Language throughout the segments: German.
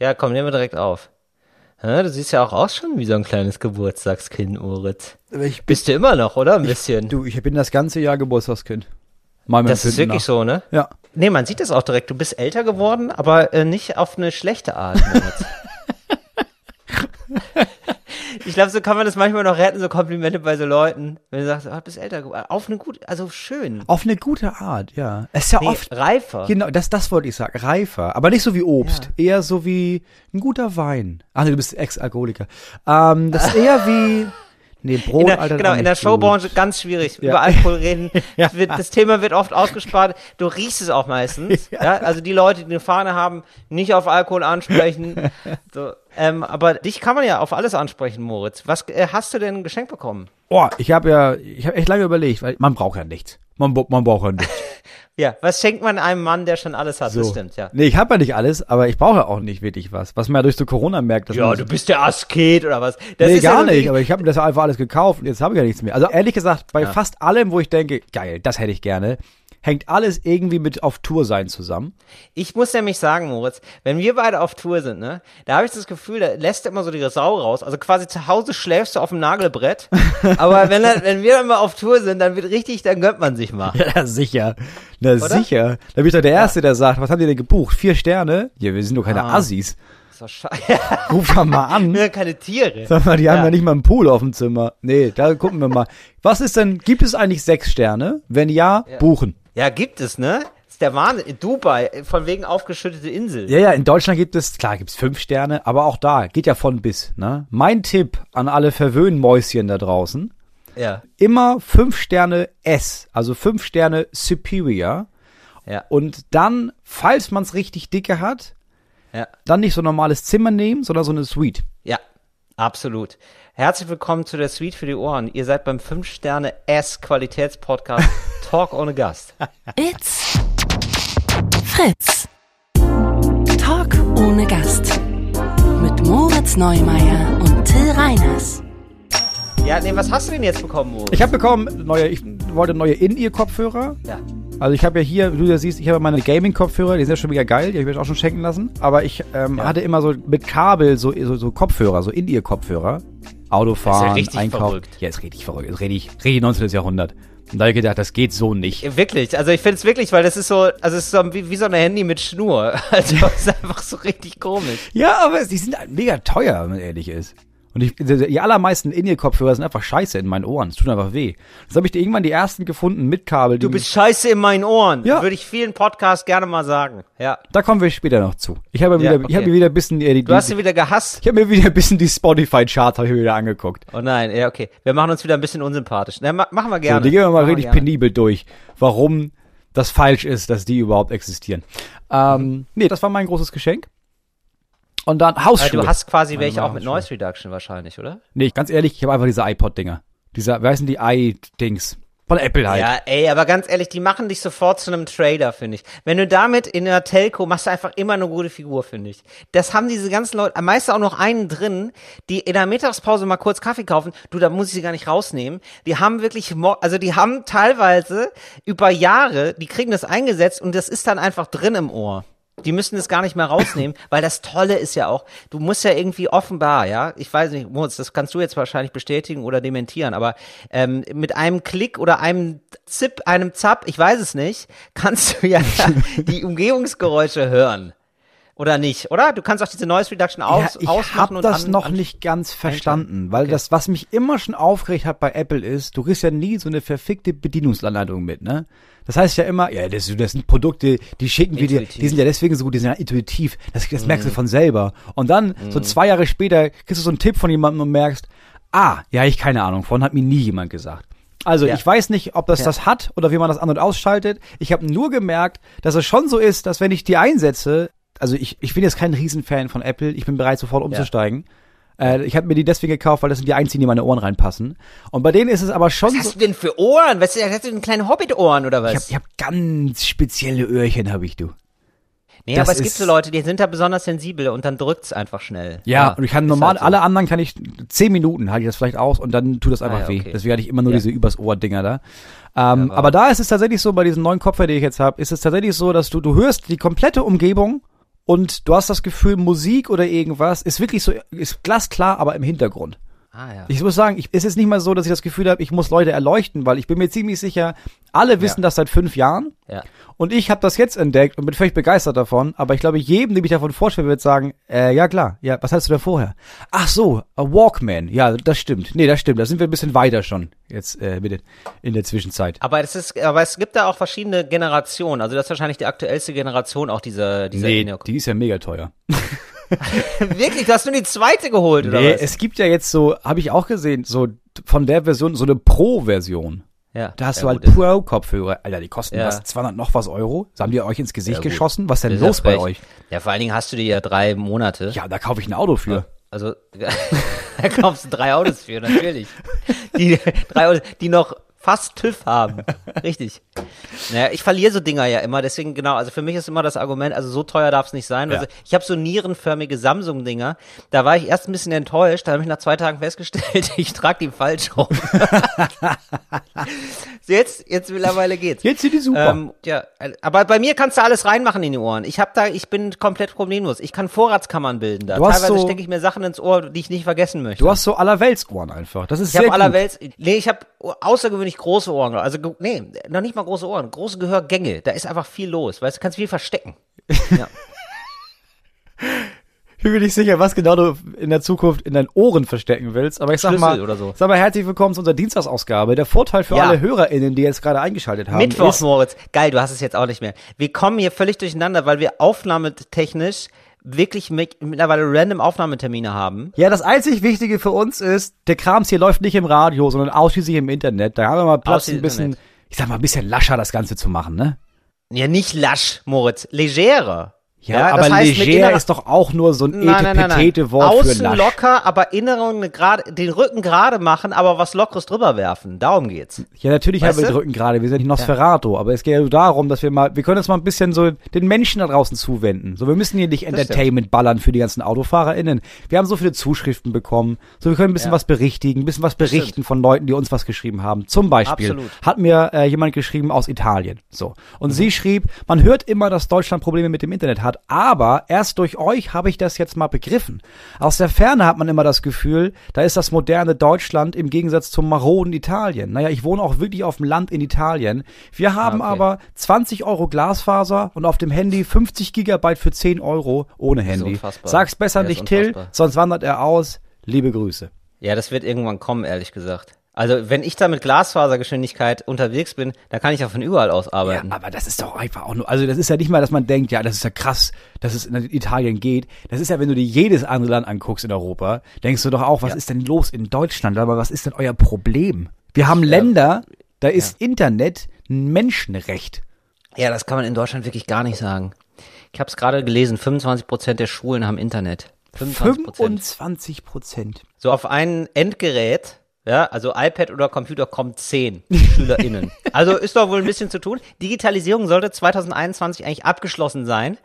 Ja, komm, nehmen wir direkt auf. Ja, du siehst ja auch aus schon wie so ein kleines Geburtstagskind, Moritz. Ich Bist du immer noch, oder? Ein bisschen. du, ich bin das ganze Jahr Geburtstagskind. Mal das ist wirklich so, ne? Ja. Nee, man sieht das auch direkt. Du bist älter geworden, aber äh, nicht auf eine schlechte Art. Ich glaube, so kann man das manchmal noch retten, so Komplimente bei so Leuten. Wenn du sagst, ah, du bist älter geworden. Auf eine gute, also schön. Auf eine gute Art, ja. Es ist ja Nee, oft. reifer. Genau, das, das wollte ich sagen. Reifer. Aber nicht so wie Obst. Eher so wie ein guter Wein. Ach nee, du bist Ex-Alkoholiker. Ähm, das ist eher wie. Nee, Brot, In der, Alter. genau, in der Showbranche ganz schwierig. Ja. Über Alkohol reden. Ja. Das Thema wird oft ausgespart. Du riechst es auch meistens. Ja. Also die Leute, die eine Fahne haben, nicht auf Alkohol ansprechen. So, ähm, aber dich kann man ja auf alles ansprechen, Moritz. Was äh, hast du denn geschenkt bekommen? Oh, ich habe ja, ich habe echt lange überlegt, weil man braucht ja nichts. Man, man braucht ja nichts. Ja, was schenkt man einem Mann, der schon alles hat? Das stimmt, ja. Nee, ich habe ja nicht alles, aber ich brauche ja auch nicht wirklich was. Was man ja durch so Corona merkt, dass Ja, man du bist der Asket oder was? Das nee, ja gar so nicht, aber ich habe mir das einfach alles gekauft und jetzt habe ich ja nichts mehr. Also ehrlich gesagt, bei fast allem, wo ich denke, geil, das hätte ich gerne, hängt alles irgendwie mit auf Tour sein zusammen. Ich muss nämlich sagen, Moritz, wenn wir beide auf Tour sind, ne, da habe ich das Gefühl, da lässt er immer so die Sau raus. Also quasi zu Hause schläfst du auf dem Nagelbrett. aber wenn, er, wenn wir dann mal auf Tour sind, dann wird richtig, dann gönnt man sich mal. Ja, sicher. Na sicher. Da bin ich doch der Erste, der sagt, was habt ihr denn gebucht? Vier Sterne? Ja, wir sind doch keine Ah. Assis. Ruf doch mal an. Wir sind keine Tiere. Sag mal, die haben Ja. ja nicht mal einen Pool auf dem Zimmer. Nee, da gucken wir mal. Was ist denn, gibt es eigentlich sechs Sterne? Wenn ja, buchen. Ja, gibt es, ne? Das ist der Wahnsinn. In Dubai, von wegen aufgeschüttete Insel. Ja, ja, in Deutschland gibt es, klar gibt's fünf Sterne, aber auch da geht ja von bis. Ne? Mein Tipp an alle Verwöhnmäuschen da draußen, Ja. immer fünf Sterne S, also fünf Sterne Superior. Ja. Und dann, falls man's richtig dicke hat, Ja. dann nicht so ein normales Zimmer nehmen, sondern so eine Suite. Ja, absolut. Herzlich willkommen zu der Suite für die Ohren. Ihr seid beim 5-Sterne-S-Qualitätspodcast Talk ohne Gast. It's Fritz. Talk ohne Gast. Mit Moritz Neumeier und Till Reiners. Ja, nee, was hast du denn jetzt bekommen, Moritz? Ich habe bekommen, neue, ich wollte neue In-Ear-Kopfhörer. Ja. Also ich habe ja hier, du ja siehst, ich habe meine Gaming-Kopfhörer, die sind ja schon mega geil, die habe ich mir auch schon schenken lassen. Aber ich ähm, Ja. hatte immer so mit Kabel so, so, so Kopfhörer, so In-Ear-Kopfhörer. Autofahren, Das ist ja richtig Einkaufen. verrückt. Ja, ist richtig verrückt. Ist richtig, richtig 19. Jahrhundert. Und da habe ich gedacht, das geht so nicht. Wirklich, also ich finde es wirklich, weil das ist so, also es ist so wie, wie so ein Handy mit Schnur. Also es ist einfach so richtig komisch. Ja, aber die sind halt mega teuer, wenn man ehrlich ist. Und ich, die allermeisten In-Ear-Kopfhörer sind einfach scheiße in meinen Ohren. Es tut einfach weh. Das habe ich irgendwann die ersten gefunden mit Kabel. die- Du bist scheiße in meinen Ohren. Ja. Würde ich vielen Podcasts gerne mal sagen. Ja. Da kommen wir später noch zu. Ich habe mir Ja, wieder, okay. ich habe mir wieder ein bisschen äh, die, Du hast sie wieder gehasst. ich habe mir wieder ein bisschen die Spotify-Charts habe ich mir wieder angeguckt. Oh nein, ja, okay. Wir machen uns wieder ein bisschen unsympathisch. Na, ma machen wir So, gerne. die gehen wir mal Machen richtig gerne. penibel durch, warum das falsch ist, dass die überhaupt existieren. Ähm, nee, das war mein großes Geschenk. Und dann Also Hausschuhe. du hast quasi welche auch mit. Noise Reduction wahrscheinlich, oder? Nee, ganz ehrlich, ich habe einfach diese iPod-Dinger. Dieser, wer heißen die i-Dings? Von Apple halt. Ja, ey, aber ganz ehrlich, die machen dich sofort zu einem Trader, finde ich. Wenn du damit in der Telco machst du einfach immer eine gute Figur, finde ich. Das haben diese ganzen Leute, am meisten auch noch einen drin, die in der Mittagspause mal kurz Kaffee kaufen. Du, da muss ich sie gar nicht rausnehmen. Die haben wirklich, also die haben teilweise über Jahre, die kriegen das eingesetzt und das ist dann einfach drin im Ohr. Die müssen das gar nicht mehr rausnehmen, weil das Tolle ist ja auch, du musst ja irgendwie offenbar, ja, ich weiß nicht, Moritz, das kannst du jetzt wahrscheinlich bestätigen oder dementieren, aber ähm, mit einem Klick oder einem Zip, einem Zap, ich weiß es nicht, kannst du ja die Umgebungsgeräusche hören. Oder nicht, oder? Du kannst auch diese Noise Reduction aus, ja, ich ausmachen habe und das an, noch an, nicht ganz verstanden, weil das, was mich immer schon aufgeregt hat bei Apple ist, du kriegst ja nie so eine verfickte Bedienungsanleitung mit, ne? Das heißt ja immer, ja, das, das sind Produkte, die schicken wir dir, die sind ja deswegen so gut, die sind ja intuitiv. Das, das merkst Mhm. du von selber. Und dann, so zwei Jahre später, kriegst du so einen Tipp von jemandem und merkst, ah, ja, ich keine Ahnung von, hat mir nie jemand gesagt. Also Ja. ich weiß nicht, ob das Ja. das hat oder wie man das an- und ausschaltet. Ich habe nur gemerkt, dass es schon so ist, dass wenn ich die einsetze, also ich, ich bin jetzt kein Riesenfan von Apple, ich bin bereit sofort umzusteigen. Äh, ich habe mir die deswegen gekauft, weil das sind die einzigen, die in meine Ohren reinpassen. Und bei denen ist es aber schon Was hast du denn für Ohren? Was, hast du denn kleine Hobbit-Ohren oder was? Ich habe ich hab ganz spezielle Öhrchen, habe ich du. nee, das aber es gibt so Leute, die sind da besonders sensibel und dann drückt's einfach schnell. Ja, und ich kann normal, halt so. alle anderen kann ich, zehn Minuten halte ich das vielleicht aus und dann tut das einfach ja, weh. okay. Deswegen hatte ich immer nur Ja. diese übers Ohr-Dinger da. Ähm, wow. aber da ist es tatsächlich so, bei diesen neuen Kopfhörer, die ich jetzt habe, ist es tatsächlich so, dass du, du hörst die komplette Umgebung und du hast das Gefühl, Musik oder irgendwas ist wirklich so, ist glasklar, aber im Hintergrund. Ah, ja. Ich muss sagen, ich, es ist nicht mal so, dass ich das Gefühl habe, ich muss Leute erleuchten, weil ich bin mir ziemlich sicher, alle wissen Ja. das seit fünf Jahren. ja. Und ich habe das jetzt entdeckt und bin völlig begeistert davon. Aber ich glaube, jedem, dem ich davon vorstelle, wird sagen, äh, ja klar, ja, was hast du da vorher? Ach so, a Walkman. Ja, das stimmt. Nee, das stimmt. Da sind wir ein bisschen weiter schon jetzt äh, mit den, in der Zwischenzeit. Aber es ist, aber es gibt da auch verschiedene Generationen. Also das ist wahrscheinlich die aktuellste Generation auch dieser, dieser Nee, die ist ja mega teuer. Wirklich, du hast nur die zweite geholt, oder Nee, was? es gibt ja jetzt so, habe ich auch gesehen, so von der Version, so eine Pro-Version. ja. Da hast ja, du halt Pro-Kopfhörer. Alter, die kosten Ja. was, 200 noch was Euro? Das haben die euch ins Gesicht Ja, geschossen? Was denn ist los ja bei euch? Ja, vor allen Dingen hast du die ja drei Monate. Ja, da kaufe ich ein Auto für. Also, da kaufst du drei Autos für, natürlich. Die, drei Autos, die noch fast TÜV haben. Richtig. Naja, ich verliere so Dinger ja immer, deswegen genau, also für mich ist immer das Argument, also so teuer darf es nicht sein. Ja. Also ich habe so nierenförmige Samsung-Dinger, da war ich erst ein bisschen enttäuscht, da habe ich nach zwei Tagen festgestellt, ich trage die falsch rum. jetzt, jetzt mittlerweile geht's. Jetzt sind die super. Ähm, ja, äh, aber bei mir kannst du alles reinmachen in die Ohren. Ich habe da, ich bin komplett problemlos. Ich kann Vorratskammern bilden da. Du hast Teilweise so- stecke ich mir Sachen ins Ohr, die ich nicht vergessen möchte. du hast so allerweltsohren einfach. Das ist ich sehr habe gut. allerwelts, nee, ich habe außergewöhnlich große Ohren. Also nee, noch nicht mal große Ohren, große Gehörgänge. Da ist einfach viel los, weißt du, kannst viel verstecken. Ja. Ich bin mir nicht sicher, was genau du in der Zukunft in deinen Ohren verstecken willst, aber ich sag Schlüssel mal, oder so. sag mal herzlich willkommen zu unserer Dienstagsausgabe. Der Vorteil für Ja. alle HörerInnen, die jetzt gerade eingeschaltet haben, Mittwoch, ist, Moritz. Geil, du hast es jetzt auch nicht mehr. Wir kommen hier völlig durcheinander, weil wir aufnahmetechnisch wirklich mit, mittlerweile random Aufnahmetermine haben. ja, das einzig Wichtige für uns ist, der Krams hier läuft nicht im Radio, sondern ausschließlich im Internet. Da haben wir mal Platz, ein bisschen, Internet. ich sag mal, ein bisschen lascher das Ganze zu machen, ne? Ja, nicht lasch, Moritz, legerer. Ja, das aber heißt, mit leger ist doch auch nur so ein nein, nein. Etepetete-Wort für Außen lasch. locker, aber inneren gerade, den Rücken gerade machen, aber was Lockeres drüber werfen. Darum geht's. Ja, natürlich Weißt haben wir den Rücken gerade, wir sind nicht Nosferatu, aber es geht ja darum, dass wir mal, wir können uns mal ein bisschen so den Menschen da draußen zuwenden. So, wir müssen hier nicht. Entertainment ballern für die ganzen AutofahrerInnen. Wir haben so viele Zuschriften bekommen, so wir können ein bisschen Ja. was berichtigen, ein bisschen was berichten von Leuten, die uns was geschrieben haben. Zum Beispiel Absolut. hat mir äh, jemand geschrieben aus Italien, so. Und sie schrieb, man hört immer, dass Deutschland Probleme mit dem Internet hat, aber erst durch euch habe ich das jetzt mal begriffen. Aus der Ferne hat man immer das Gefühl, da ist das moderne Deutschland im Gegensatz zum maroden Italien. Naja, ich wohne auch wirklich auf dem Land in Italien. Wir haben Ah, okay. aber 20 Euro Glasfaser und auf dem Handy 50 Gigabyte für 10 Euro ohne Handy. Sag's besser Ja, nicht, Till, sonst wandert er aus. Liebe Grüße. Ja, das wird irgendwann kommen, ehrlich gesagt. Also, wenn ich da mit Glasfasergeschwindigkeit unterwegs bin, dann kann ich ja von überall aus Ja, arbeiten. aber das ist doch einfach auch nur, also das ist ja nicht mal, dass man denkt, ja, das ist ja krass, dass es in Italien geht. Das ist ja, wenn du dir jedes andere Land anguckst in Europa, denkst du doch auch, was ist denn los in Deutschland? Aber was ist denn euer Problem? Wir haben Länder, da ist Internet ein Menschenrecht. Ja, das kann man in Deutschland wirklich gar nicht sagen. Ich habe es gerade gelesen, 25 Prozent der Schulen haben Internet. 25 Prozent. 25 Prozent. So auf ein Endgerät, ja, also iPad oder Computer kommen 10 SchülerInnen. Also ist doch wohl ein bisschen zu tun. Digitalisierung sollte 2021 eigentlich abgeschlossen sein.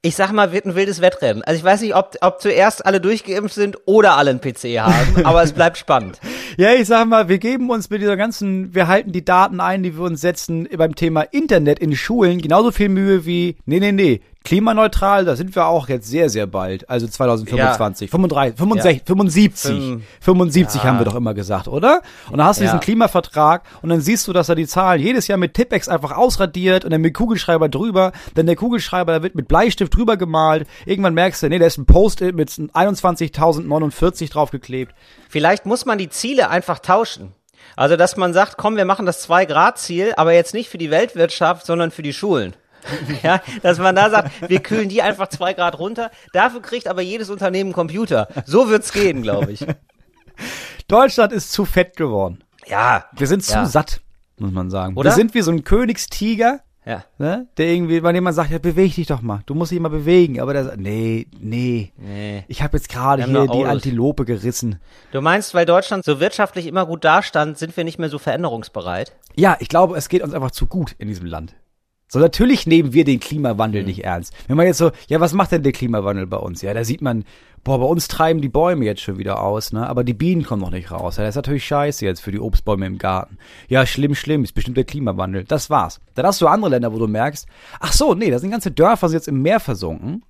Ich sag mal, wird ein wildes Wettrennen. Also ich weiß nicht, ob, ob zuerst alle durchgeimpft sind oder alle einen PC haben, aber es bleibt spannend. Ja, ich sag mal, wir geben uns mit dieser ganzen, wir halten die Daten ein, die wir uns setzen beim Thema Internet in Schulen genauso viel Mühe wie, nee, nee, nee, klimaneutral, da sind wir auch jetzt sehr, sehr bald, also 2025, 35, 65, 75, Fünf- 75 Ja. haben wir doch immer gesagt, oder? Und dann hast du Ja. diesen Klimavertrag und dann siehst du, dass er die Zahlen jedes Jahr mit Tippex einfach ausradiert und dann mit Kugelschreiber drüber, denn der Kugelschreiber, da wird mit Bleistift drüber gemalt, irgendwann merkst du, nee, da ist ein Post-it mit 21.049 draufgeklebt. Vielleicht muss man die Ziele einfach tauschen. Also, dass man sagt, komm, wir machen das 2-Grad-Ziel, aber jetzt nicht für die Weltwirtschaft, sondern für die Schulen. ja, dass man da sagt, wir kühlen die einfach zwei Grad runter. Dafür kriegt aber jedes Unternehmen einen Computer. So wird's gehen, glaube ich. Deutschland ist zu fett geworden. Ja. Wir sind zu Ja. satt, muss man sagen. Oder? Wir sind wie so ein Königstiger, Ja. ne? der irgendwie, bei dem man sagt, ja, beweg dich doch mal. Du musst dich mal bewegen. Aber der sagt, nee, nee. Nee. Ich habe jetzt gerade Wir hier die. Antilope gerissen. Du meinst, weil Deutschland so wirtschaftlich immer gut dastand, sind wir nicht mehr so veränderungsbereit? Ja, ich glaube, es geht uns einfach zu gut in diesem Land. So, natürlich nehmen wir den Mhm. Klimawandel nicht ernst. Wenn man jetzt so, ja, was macht denn der Klimawandel bei uns? Ja, da sieht man, boah, bei uns treiben die Bäume jetzt schon wieder aus, ne? Aber die Bienen kommen noch nicht raus. Ja, das ist natürlich scheiße jetzt für die Obstbäume im Garten. Ja, schlimm, schlimm, ist bestimmt der Klimawandel. Das war's. Dann hast du andere Länder, wo du merkst, ach so, nee, da sind ganze Dörfer sind jetzt im Meer versunken.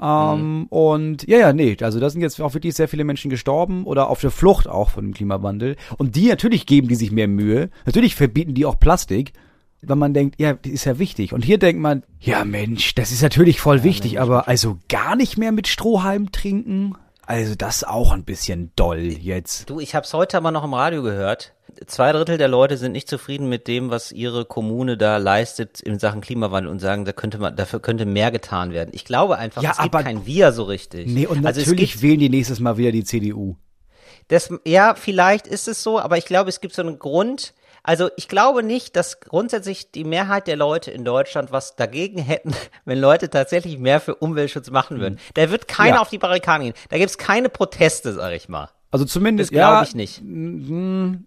Ähm, mhm. Und ja, ja, nee, also da sind jetzt auch wirklich sehr viele Menschen gestorben oder auf der Flucht auch von dem Klimawandel. Und die natürlich geben die sich mehr Mühe. Natürlich verbieten die auch Plastik, weil man denkt, ja, das ist ja wichtig. Und hier denkt man, ja Mensch, das ist natürlich voll ja, wichtig, Mensch, aber also gar nicht mehr mit Strohhalm trinken. Also das ist auch ein bisschen doll jetzt. Du, ich habe es heute aber noch im Radio gehört zwei Drittel der Leute sind nicht zufrieden mit dem, was ihre Kommune da leistet in Sachen Klimawandel und sagen, da könnte man, dafür könnte mehr getan werden. Ich glaube einfach, ja, es gibt kein Wir so richtig. Nee, und also natürlich gibt, wählen die nächstes Mal wieder die CDU. Das, ja, vielleicht ist es so, aber ich glaube, es gibt so einen Grund, also ich glaube nicht, dass grundsätzlich die Mehrheit der Leute in Deutschland was dagegen hätten, wenn Leute tatsächlich mehr für Umweltschutz machen würden. Mhm. Da wird keiner ja. auf die Barrikaden gehen. Da gibt es keine Proteste, sag ich mal. Also zumindest, glaube ich nicht.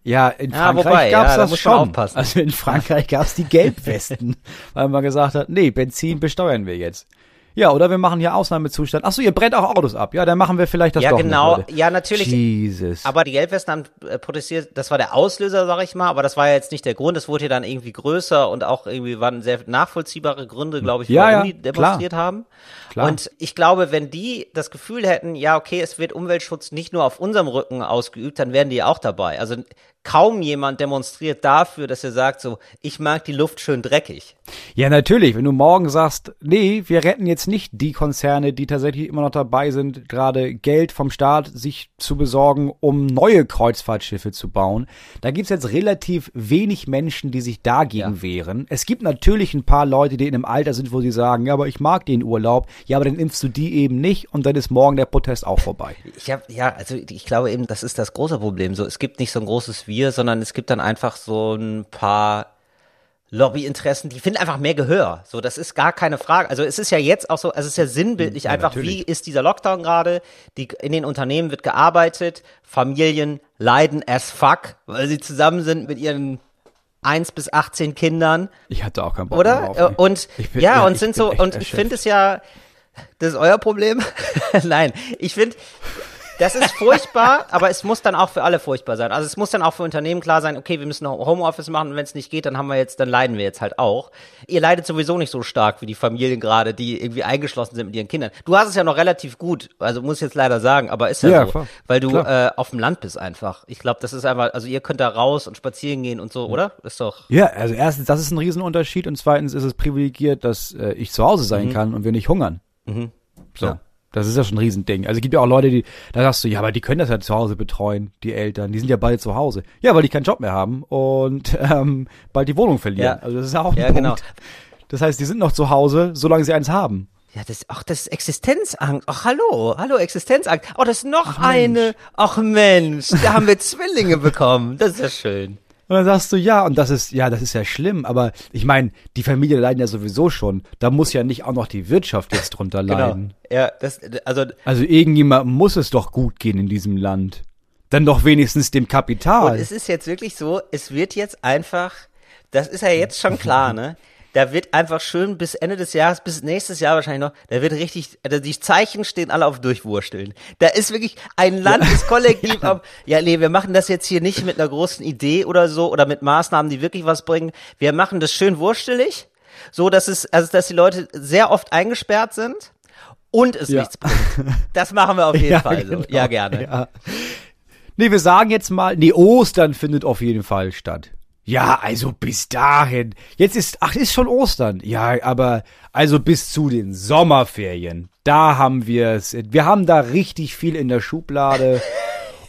Ja, in Frankreich ja, gab es ja, das schon. Also in Frankreich gab es die Gelbwesten, weil man gesagt hat, nee, Benzin besteuern wir jetzt. Ja, oder wir machen hier Ausnahmezustand. Ach so, ihr brennt auch Autos ab. Ja, dann machen wir vielleicht das ja, doch genau. Nicht, ja, natürlich. Jesus. Aber die Gelbwesten haben äh, protestiert. Das war der Auslöser, sag ich mal. Aber das war ja jetzt nicht der Grund. Es wurde ja dann irgendwie größer und auch irgendwie waren sehr nachvollziehbare Gründe, glaube ich, ja, warum ja, die demonstriert klar. haben. Klar. Und ich glaube, wenn die das Gefühl hätten, ja, okay, es wird Umweltschutz nicht nur auf unserem Rücken ausgeübt, dann wären die auch dabei. Also kaum jemand demonstriert dafür, dass er sagt so, ich mag die Luft schön dreckig. Ja, natürlich. Wenn du morgen sagst, nee, wir retten jetzt nicht die Konzerne, die tatsächlich immer noch dabei sind, gerade Geld vom Staat sich zu besorgen, um neue Kreuzfahrtschiffe zu bauen. Da gibt's jetzt relativ wenig Menschen, die sich dagegen ja. wehren. Es gibt natürlich ein paar Leute, die in einem Alter sind, wo sie sagen, ja, aber ich mag den Urlaub. Ja, aber dann impfst du die eben nicht und dann ist morgen der Protest auch vorbei. Ich hab, ja, also ich glaube eben, das ist das große Problem. So, es gibt nicht so ein großes Wir, sondern es gibt dann einfach so ein paar Lobbyinteressen, die finden einfach mehr Gehör. So, das ist gar keine Frage. Also es ist ja jetzt auch so, also es ist ja sinnbildlich ja, einfach, natürlich. wie ist dieser Lockdown gerade? Die, in den Unternehmen wird gearbeitet, Familien leiden as fuck, weil sie zusammen sind mit ihren eins bis 18 Kindern. Ich hatte auch keinen Bock Oder? Drauf? Und bin, ja, ja, und sind so, und ich finde es ja, das ist euer Problem. Nein, ich finde, das ist furchtbar, aber es muss dann auch für alle furchtbar sein. Also es muss dann auch für Unternehmen klar sein, okay, wir müssen Homeoffice machen und wenn es nicht geht, dann haben wir jetzt, dann leiden wir jetzt halt auch. Ihr leidet sowieso nicht so stark wie die Familien gerade, die irgendwie eingeschlossen sind mit ihren Kindern. Du hast es ja noch relativ gut, also muss ich jetzt leider sagen, aber ist ja, ja so, klar, weil du äh, auf dem Land bist einfach. Ich glaube, das ist einfach, also ihr könnt da raus und spazieren gehen und so, oder? Ist doch. Ja, also erstens, das ist ein Riesenunterschied und zweitens ist es privilegiert, dass äh, ich zu Hause sein mhm. kann und wir nicht hungern. Mhm. So. Ja. Das ist ja schon ein Riesending. Also es gibt ja auch Leute, die, da sagst du, ja, aber die können das ja zu Hause betreuen, die Eltern. Die sind ja bald zu Hause. Ja, weil die keinen Job mehr haben und ähm, bald die Wohnung verlieren. Ja. Also das ist ja auch ein ja. Punkt. Genau. Das heißt, die sind noch zu Hause, solange sie eins haben. Ja, das, ach, das ist Existenzangst. Ach, hallo, hallo, Existenzangst. Oh, das ist noch ach, eine. Ach Mensch, da haben wir Zwillinge bekommen. Das ist ja schön. Und dann sagst du, ja, und das ist, ja, das ist ja schlimm, aber ich meine, die Familie leiden ja sowieso schon. Da muss ja nicht auch noch die Wirtschaft jetzt drunter genau. leiden. Ja, das, also. Also irgendjemand muss es doch gut gehen in diesem Land. Dann doch wenigstens dem Kapital. Und es ist jetzt wirklich so, es wird jetzt einfach, das ist ja jetzt schon klar, ne? Da wird einfach schön bis Ende des Jahres, bis nächstes Jahr wahrscheinlich noch, da wird richtig, also die Zeichen stehen alle auf Durchwursteln. Da ist wirklich ein Land, ist kollektiv ja. ja, nee, wir machen das jetzt hier nicht mit einer großen Idee oder so oder mit Maßnahmen, die wirklich was bringen. Wir machen das schön wurstelig, so dass es, also dass die Leute sehr oft eingesperrt sind und es ja. nichts bringt. Das machen wir auf jeden ja, Fall genau. so. Ja, gerne. Ja. Nee, wir sagen jetzt mal, nee, Ostern findet auf jeden Fall statt. Ja, also bis dahin. Jetzt ist, ach, ist schon Ostern. Ja, aber also bis zu den Sommerferien. Da haben wir es. Wir haben da richtig viel in der Schublade.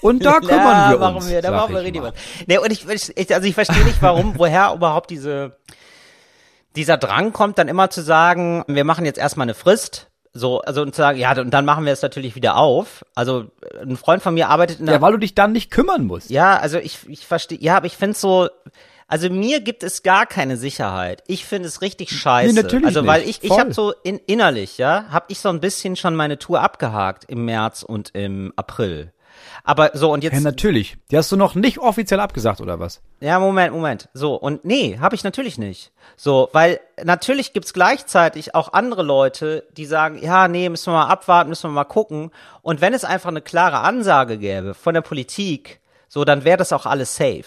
Und da kümmern ja, wir uns. Machen wir, da machen wir richtig was. Nee, und ich, ich, also ich verstehe nicht, warum, woher überhaupt diese, dieser Drang kommt, dann immer zu sagen, wir machen jetzt erstmal eine Frist. So, also und zu sagen, ja, und dann machen wir es natürlich wieder auf. Also ein Freund von mir arbeitet in der. Ja, weil du dich dann nicht kümmern musst. Ja, also ich, ich verstehe, ja, aber ich finde so, also mir gibt es gar keine Sicherheit. Ich finde es richtig scheiße. Nee, natürlich also weil ich, ich habe so in, innerlich, ja, habe ich so ein bisschen schon meine Tour abgehakt im März und im April. Aber so und jetzt. Ja, natürlich. Die hast du noch nicht offiziell abgesagt oder was? Ja, Moment, Moment. So und nee, habe ich natürlich nicht. So, weil natürlich gibt's gleichzeitig auch andere Leute, die sagen, ja, nee, müssen wir mal abwarten, müssen wir mal gucken. Und wenn es einfach eine klare Ansage gäbe von der Politik, so, dann wäre das auch alles safe.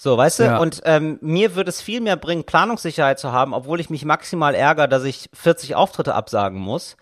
So, weißt du? Ja. Und ähm, mir würde es viel mehr bringen, Planungssicherheit zu haben, obwohl ich mich maximal ärgere, dass ich 40 Auftritte absagen muss.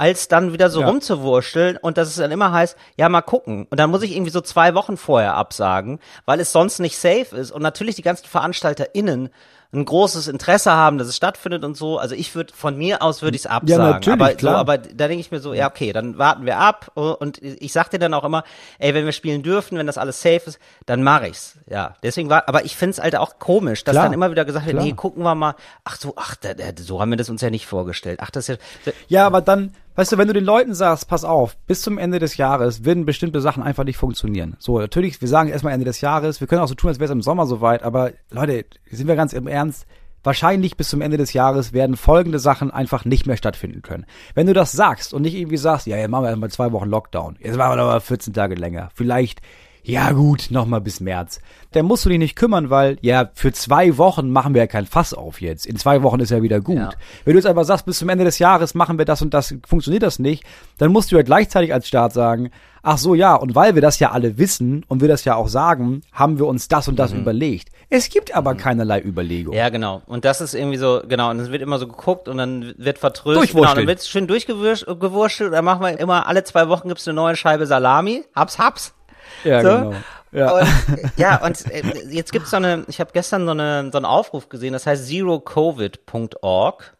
als dann wieder so Ja. rumzuwurschteln und dass es dann immer heißt, ja, mal gucken. Und dann muss ich irgendwie so zwei Wochen vorher absagen, weil es sonst nicht safe ist. Und natürlich die ganzen VeranstalterInnen ein großes Interesse haben, dass es stattfindet und so. Also ich würde, von mir aus würde ich es absagen. natürlich, aber, klar. So, aber da denke ich mir so, ja, okay, dann warten wir ab. Und ich sag dir dann auch immer, ey, wenn wir spielen dürfen, wenn das alles safe ist, dann mache ich's. Ja, deswegen war, aber ich find's halt auch komisch, dass Klar, dann immer wieder gesagt wird, klar. nee, gucken wir mal. Ach so, ach, so haben wir das uns ja nicht vorgestellt. Ach, das ist ja, Ja, aber dann, weißt du, wenn du den Leuten sagst, pass auf, bis zum Ende des Jahres werden bestimmte Sachen einfach nicht funktionieren. So, natürlich, wir sagen erstmal Ende des Jahres, wir können auch so tun, als wäre es im Sommer soweit, aber Leute, sind wir ganz im Ernst, wahrscheinlich bis zum Ende des Jahres werden folgende Sachen einfach nicht mehr stattfinden können. Wenn du das sagst und nicht irgendwie sagst, ja, jetzt machen wir erstmal zwei Wochen Lockdown, jetzt machen wir noch mal 14 Tage länger, vielleicht ja gut, noch mal bis März. Dann musst du dich nicht kümmern, weil ja für zwei Wochen machen wir ja kein Fass auf jetzt. In zwei Wochen ist ja wieder gut. Ja. Wenn du jetzt einfach sagst, bis zum Ende des Jahres machen wir das und das, funktioniert das nicht, dann musst du ja gleichzeitig als Staat sagen, ach so ja, und weil wir das ja alle wissen und wir das ja auch sagen, haben wir uns das und das überlegt. Es gibt aber keinerlei Überlegung. Ja, genau. Und das ist irgendwie so, genau, und es wird immer so geguckt und dann wird vertröstet. Genau, dann wird schön durchgewurschtelt und dann machen wir immer, alle zwei Wochen gibt's eine neue Scheibe Salami. Haps, haps. Ja, So. genau. Ja. Und, ja, und äh, jetzt gibt's so eine, ich habe gestern so, eine, so einen Aufruf gesehen, das heißt zerocovid.org.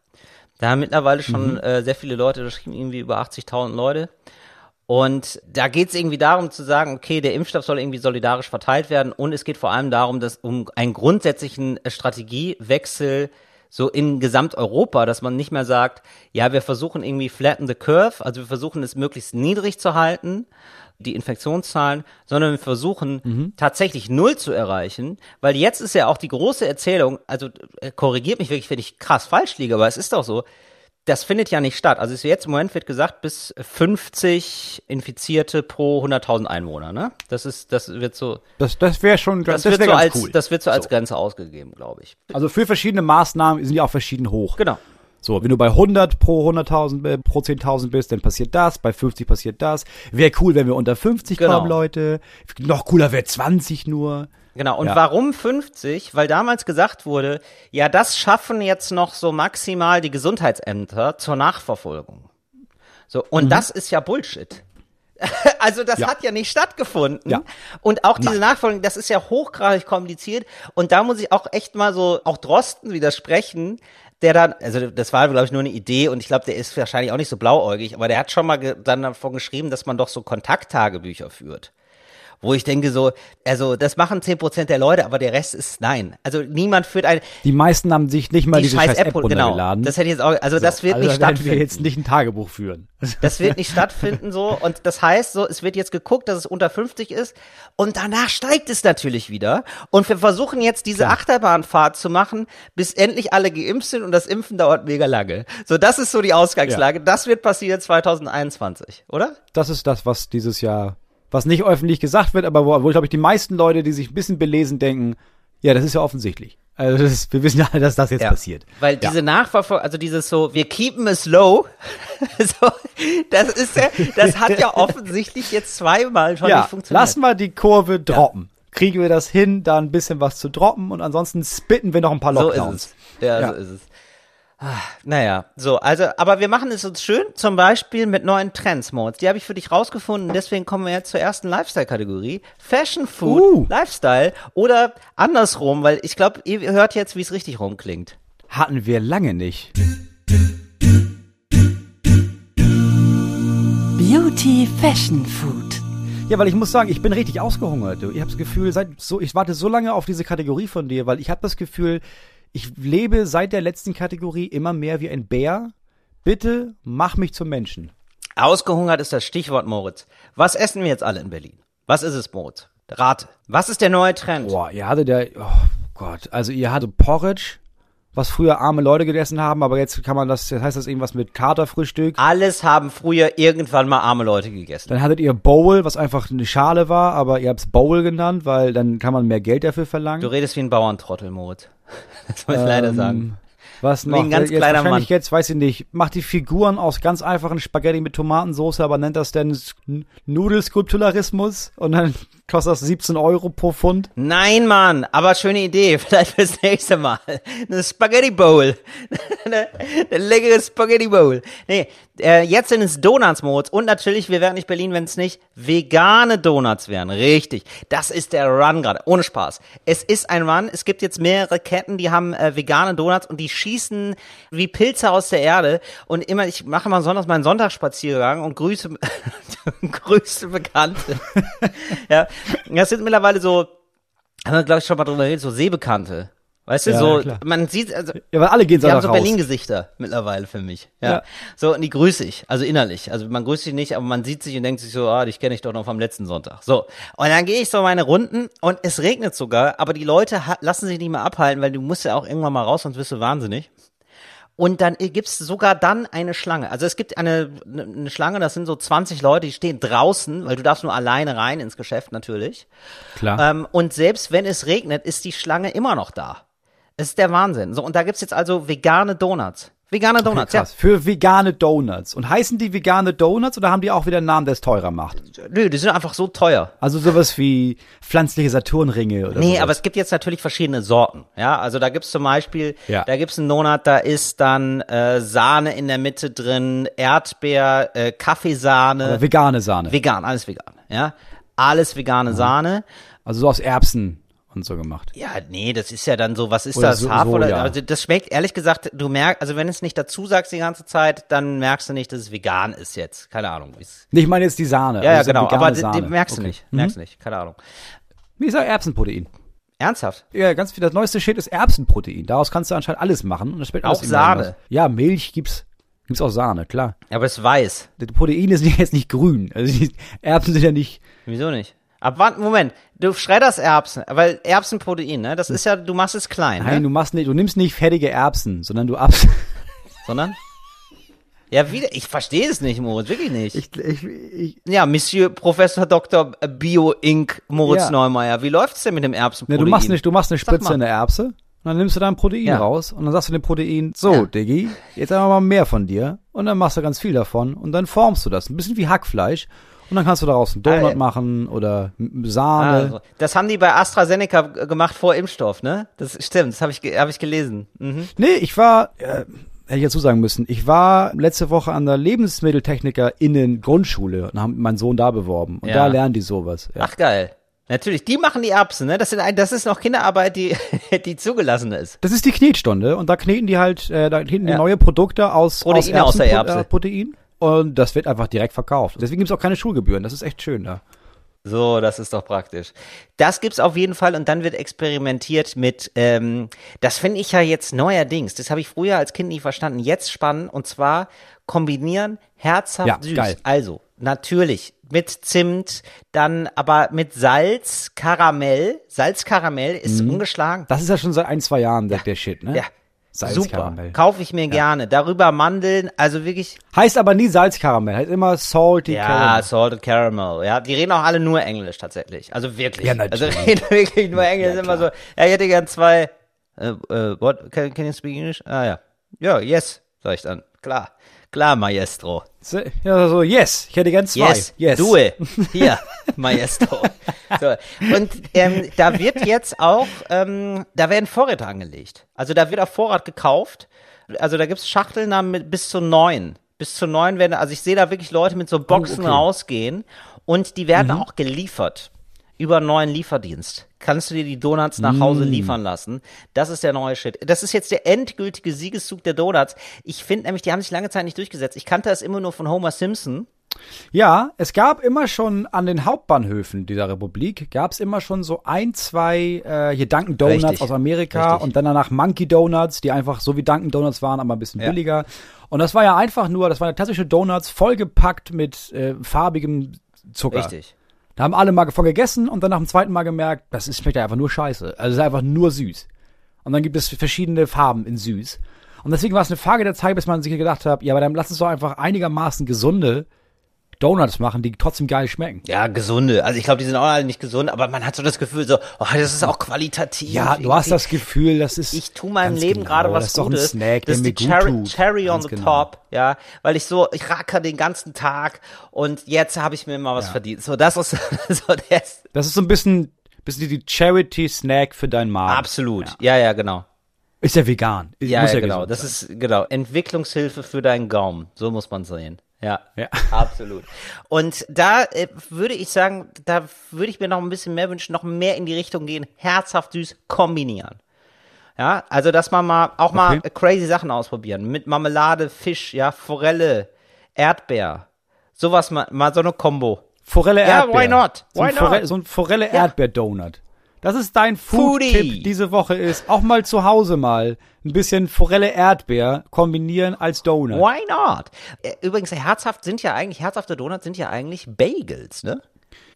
Da haben mittlerweile schon Mhm. äh, sehr viele Leute, da schrieben irgendwie über 80.000 Leute. Und da geht's irgendwie darum zu sagen, okay, der Impfstoff soll irgendwie solidarisch verteilt werden und es geht vor allem darum, dass um einen grundsätzlichen äh, Strategiewechsel so in Gesamteuropa, dass man nicht mehr sagt, ja, wir versuchen irgendwie flatten the curve, also wir versuchen es möglichst niedrig zu halten, die Infektionszahlen, sondern wir versuchen tatsächlich null zu erreichen, weil jetzt ist ja auch die große Erzählung, also äh, korrigiert mich wirklich, wenn ich krass falsch liege, aber es ist doch so, das findet ja nicht statt. Also jetzt im Moment wird gesagt, bis 50 Infizierte pro 100.000 Einwohner, ne? Das ist, das wird so, Das, das wäre schon das, das wird wär so ganz als, cool. das wird so als Grenze ausgegeben, glaube ich. also für verschiedene Maßnahmen sind die auch verschieden hoch. Genau. So, wenn du bei 100 pro 100.000, äh, pro 10.000 bist, dann passiert das, bei 50 passiert das. Wäre cool, wenn wir unter 50 Genau. kommen, Leute. Noch cooler wäre 20 nur. Genau. Und Ja. warum 50? Weil damals gesagt wurde, ja, das schaffen jetzt noch so maximal die Gesundheitsämter zur Nachverfolgung. So. Und das ist ja Bullshit. Also das Mhm. Ja. hat ja nicht stattgefunden. Ja. Und auch diese Nachfolgung, das ist ja hochgradig kompliziert. Und da muss ich auch echt mal so, auch Drosten widersprechen, der dann, also das war, glaube ich, nur eine Idee und ich glaube, der ist wahrscheinlich auch nicht so blauäugig, aber der hat schon mal dann davon geschrieben, dass man doch so Kontakttagebücher führt. Wo ich denke so, also das machen 10% der Leute, aber der Rest ist nein. Also niemand führt ein, Die meisten haben sich nicht mal die diese scheiß scheiß App, App genau. runtergeladen. Das hätte ich jetzt auch, also das wird also nicht stattfinden. wir jetzt nicht ein Tagebuch führen. Das wird nicht stattfinden so und das heißt so, es wird jetzt geguckt, dass es unter 50 ist und danach steigt es natürlich wieder und wir versuchen jetzt diese Achterbahnfahrt zu machen, bis endlich alle geimpft sind und das Impfen dauert mega lange. So, das ist so die Ausgangslage. Das wird passieren 2021, oder? Das ist das, was dieses Jahr, was nicht öffentlich gesagt wird, aber wo, wo glaube ich, die meisten Leute, die sich ein bisschen belesen, denken, ja, das ist ja offensichtlich. Also ist, wir wissen ja alle, dass das jetzt passiert. Weil Ja. diese Nachverfolgung, also dieses so, wir keepen es low, so, das ist ja, das hat ja offensichtlich jetzt zweimal schon Ja, nicht funktioniert. lass mal die Kurve droppen. Kriegen wir das hin, da ein bisschen was zu droppen und ansonsten spitten wir noch ein paar So Lockdowns. ist es. Ja, Ja. so ist es. Ah, Naja, so, also, aber wir machen es uns schön, zum Beispiel mit neuen Trends, Moritz. Die habe ich für dich rausgefunden, deswegen kommen wir jetzt zur ersten Lifestyle-Kategorie. Fashion, Food, Uh. Lifestyle oder andersrum, weil ich glaube, ihr hört jetzt, wie es richtig rumklingt. Hatten wir lange nicht. Beauty Fashion Food. Ja, weil ich muss sagen, ich bin richtig ausgehungert. Du. Ich habe das Gefühl, seit so, ich warte so lange auf diese Kategorie von dir, weil ich habe das Gefühl, ich lebe seit der letzten Kategorie immer mehr wie ein Bär. Bitte mach mich zum Menschen. Ausgehungert ist das Stichwort, Moritz. Was essen wir jetzt alle in Berlin? Was ist es, Moritz? Rate. Was ist der neue Trend? Boah, ihr hattet der, oh Gott, also ihr hattet Porridge, was früher arme Leute gegessen haben, aber jetzt kann man das, das heißt das irgendwas mit Katerfrühstück. Alles haben früher irgendwann mal arme Leute gegessen. Dann hattet ihr Bowl, was einfach eine Schale war, aber ihr habt's Bowl genannt, weil dann kann man mehr Geld dafür verlangen. Du redest wie ein Bauerntrottel, Moritz. Das muss ich leider Ähm, sagen. Was noch? ein ganz jetzt kleiner wahrscheinlich Mann. jetzt, weiß ich nicht, macht die Figuren aus ganz einfachen Spaghetti mit Tomatensauce, aber nennt das denn Nudelskulpturarismus und dann kostet das 17 Euro pro Pfund. Nein, Mann, aber schöne Idee. Vielleicht fürs nächste Mal. Eine Spaghetti Bowl. eine, eine leckere Spaghetti Bowl. Nee, äh, jetzt sind es Donuts-Modes. Und natürlich, wir wären nicht Berlin, wenn es nicht vegane Donuts wären. Richtig. Das ist der Run gerade. Ohne Spaß. Es ist ein Run. Es gibt jetzt mehrere Ketten, die haben äh, vegane Donuts und die schießen wie Pilze aus der Erde. Und immer, ich mache mal sonntags meinen Sonntagsspaziergang und grüße, grüße Bekannte. ja, das sind mittlerweile so, haben wir glaube ich schon mal drüber geredet, so Seebekannte. Weißt du, Ja, so, klar. man sieht, also, Ja, weil alle gehen die haben so. Berlin-Gesichter mittlerweile für mich. Ja. Ja. So, und die grüße ich, also innerlich. Also man grüßt sie nicht, aber man sieht sich und denkt sich so, ah, dich kenne ich doch noch vom letzten Sonntag. So. Und dann gehe ich so meine Runden und es regnet sogar, aber die Leute lassen sich nicht mehr abhalten, weil du musst ja auch irgendwann mal raus, sonst wirst du wahnsinnig. Und dann gibt's sogar dann eine Schlange. Also es gibt eine, eine Schlange, das sind so 20 Leute, die stehen draußen, weil du darfst nur alleine rein ins Geschäft natürlich. Klar. Ähm, und selbst wenn es regnet, ist die Schlange immer noch da. Es ist der Wahnsinn. So, und da gibt's jetzt also vegane Donuts. Vegane Donuts, Krass. Für vegane Donuts. Und heißen die vegane Donuts oder haben die auch wieder einen Namen, der es teurer macht? ja. Nö, die sind einfach so teuer. Also sowas wie pflanzliche Saturnringe oder Nee, sowas. aber es gibt jetzt natürlich verschiedene Sorten. Ja, also da gibt's zum Beispiel, Ja. da gibt's einen Donut, da ist dann äh, Sahne in der Mitte drin, Erdbeer, äh, Kaffeesahne, Aber vegane Sahne. vegan, alles vegan. Ja, alles vegane Sahne. also so aus Erbsen und so gemacht. Ja, nee, das ist ja dann so, was ist Oder das? so- Hafer oder? Soja. Also das schmeckt ehrlich gesagt, du merkst, also wenn es nicht dazu sagst die ganze Zeit, dann merkst du nicht, dass es vegan ist jetzt. Keine Ahnung. Nee, ich meine jetzt die Sahne. Ja, ja, also so genau. Aber die, Sahne. merkst du Okay. nicht. Merkst du nicht. Keine Ahnung. Wie ist Erbsenprotein? Ernsthaft? Ja, ganz viel. Das neueste Shit ist Erbsenprotein. Daraus kannst du anscheinend alles machen. Und das schmeckt Auch Sahne? anders. Ja, Milch gibt's. Gibt's auch Sahne, klar. Aber es ist weiß. Das Protein ist jetzt nicht grün. Also die Erbsen sind ja nicht. Wieso nicht? Ab wann, Moment, du schredderst Erbsen, weil Erbsenprotein, ne? Das ist ja, du machst es klein, Nein, ne? du machst nicht, du nimmst nicht fertige Erbsen, sondern du abs. Sondern? Ja, wieder, ich verstehe es nicht, Moritz, wirklich nicht. Ich, ich, ich, ja, Monsieur Professor Dr. Bio Inc. Moritz Ja. Neumeier, wie läuft's denn mit dem ne, Erbsenprotein? du machst nicht, du machst eine Spritze in der Erbse und dann nimmst du dein Protein Ja. raus und dann sagst du dem Protein, so, Ja. Diggi, jetzt einfach mal mehr von dir und dann machst du ganz viel davon und dann formst du das. Ein bisschen wie Hackfleisch und dann kannst du daraus einen Donut Ah, machen oder Sahne. Also, das haben die bei AstraZeneca gemacht vor Impfstoff, ne? Das stimmt, das habe ich, hab ich gelesen. Mhm. Nee, ich war, äh, hätte ich dazu sagen müssen, ich war letzte Woche an der LebensmitteltechnikerInnen Grundschule und haben meinen Sohn da beworben. Und Ja. da lernen die sowas. Ja. Ach geil. Natürlich, die machen die Erbsen, ne? Das, sind, ein- das ist noch Kinderarbeit, die, die zugelassen ist. Das ist die Knetstunde und da kneten die halt, äh, da kneten die Ja. neue Produkte aus, Proteine aus der Erbsenpro- Erbse. Äh, Protein. Und das wird einfach direkt verkauft. Deswegen gibt's auch keine Schulgebühren. Das ist echt schön da. So, das ist doch praktisch. Das gibt's auf jeden Fall und dann wird experimentiert mit, ähm, das finde ich ja jetzt neuerdings, das habe ich früher als Kind nie verstanden, jetzt spannend und zwar kombinieren herzhaft Ja, süß. geil. Also, natürlich mit Zimt, dann aber mit Salz, Karamell. Salz, Karamell ist ungeschlagen. Das ist ja schon seit ein, zwei Jahren der, der Shit, ne? Ja. Salz, Super. Karamell. Kaufe ich mir gerne. Darüber Mandeln, also wirklich. Heißt aber nie Salzkaramell, heißt immer Salty Ja, Caramel. Salted Caramel. Ja, die reden auch alle nur Englisch tatsächlich. Also wirklich. Ja, natürlich. Also reden wirklich nur Englisch. Ja, immer so. Ja, ich hätte gern zwei. Äh, äh, what? Can, can you speak English? Ah ja. Ja, yes, sag ich dann. Klar. Klar, Maestro. So, Ja, so, yes, ich hätte gern zwei. Yes, yes. it. Hier, Maestro. So. Und ähm, da wird jetzt auch, ähm, da werden Vorräte angelegt. Also da wird auf Vorrat gekauft. Also da gibt's Schachteln mit bis zu neun. Bis zu neun werden, also ich sehe da wirklich Leute mit so Boxen okay. rausgehen und die werden auch geliefert. Über einen neuen Lieferdienst. Kannst du dir die Donuts nach Hause liefern lassen. Das ist der neue Shit. Das ist jetzt der endgültige Siegeszug der Donuts. Ich finde nämlich, die haben sich lange Zeit nicht durchgesetzt. Ich kannte das immer nur von Homer Simpson. Ja, es gab immer schon an den Hauptbahnhöfen dieser Republik, gab es immer schon so ein, zwei äh, hier Dunkin' Donuts Richtig, aus Amerika richtig. und dann danach Monkey Donuts, die einfach so wie Dunkin' Donuts waren, aber ein bisschen Ja. billiger. Und das war ja einfach nur, das waren klassische Donuts, vollgepackt mit äh, farbigem Zucker. Richtig. Da haben alle mal von gegessen und dann nach dem zweiten Mal gemerkt, das ist, schmeckt ja einfach nur scheiße. Also es ist einfach nur süß. Und dann gibt es verschiedene Farben in süß. Und deswegen war es eine Frage der Zeit, bis man sich gedacht hat, ja, aber dann lass uns doch einfach einigermaßen gesunde Donuts machen, die trotzdem geil schmecken. Ja, gesunde. Also ich glaube, die sind auch alle nicht gesund, aber man hat so das Gefühl, so, oh, das ist auch qualitativ. Ja, du hast das Gefühl, das ist. ich tu meinem Leben genau, gerade was das ist doch ein Gutes. Snack, das der ist die gut Cherry. Cherry on the genau. top, ja, weil ich so, ich racker den ganzen Tag und jetzt habe ich mir mal was Ja. verdient. So, das ist so das. Das ist so ein bisschen, bisschen die Charity-Snack für deinen Magen. Absolut. Ja, ja, genau. Ist ja vegan. Ja, ja, ja genau. Das sein. ist genau Entwicklungshilfe für deinen Gaumen. So muss man sehen. Ja, Ja. absolut. Und da äh, würde ich sagen, da würde ich mir noch ein bisschen mehr wünschen, noch mehr in die Richtung gehen, herzhaft süß kombinieren. Ja, also dass man mal auch mal Okay. crazy Sachen ausprobieren mit Marmelade, Fisch, ja, Forelle, Erdbeer, sowas mal, mal so eine Kombo. Forelle Ja, Erdbeer. why not? So ein Why Forelle, not? so ein Forelle Erdbeer Donut. Das ist dein. Food-Tipp diese Woche ist, auch mal zu Hause mal ein bisschen Forelle Erdbeer kombinieren als Donut. Why not? Äh, Übrigens, herzhaft sind ja eigentlich, herzhafte Donuts sind ja eigentlich Bagels, ne?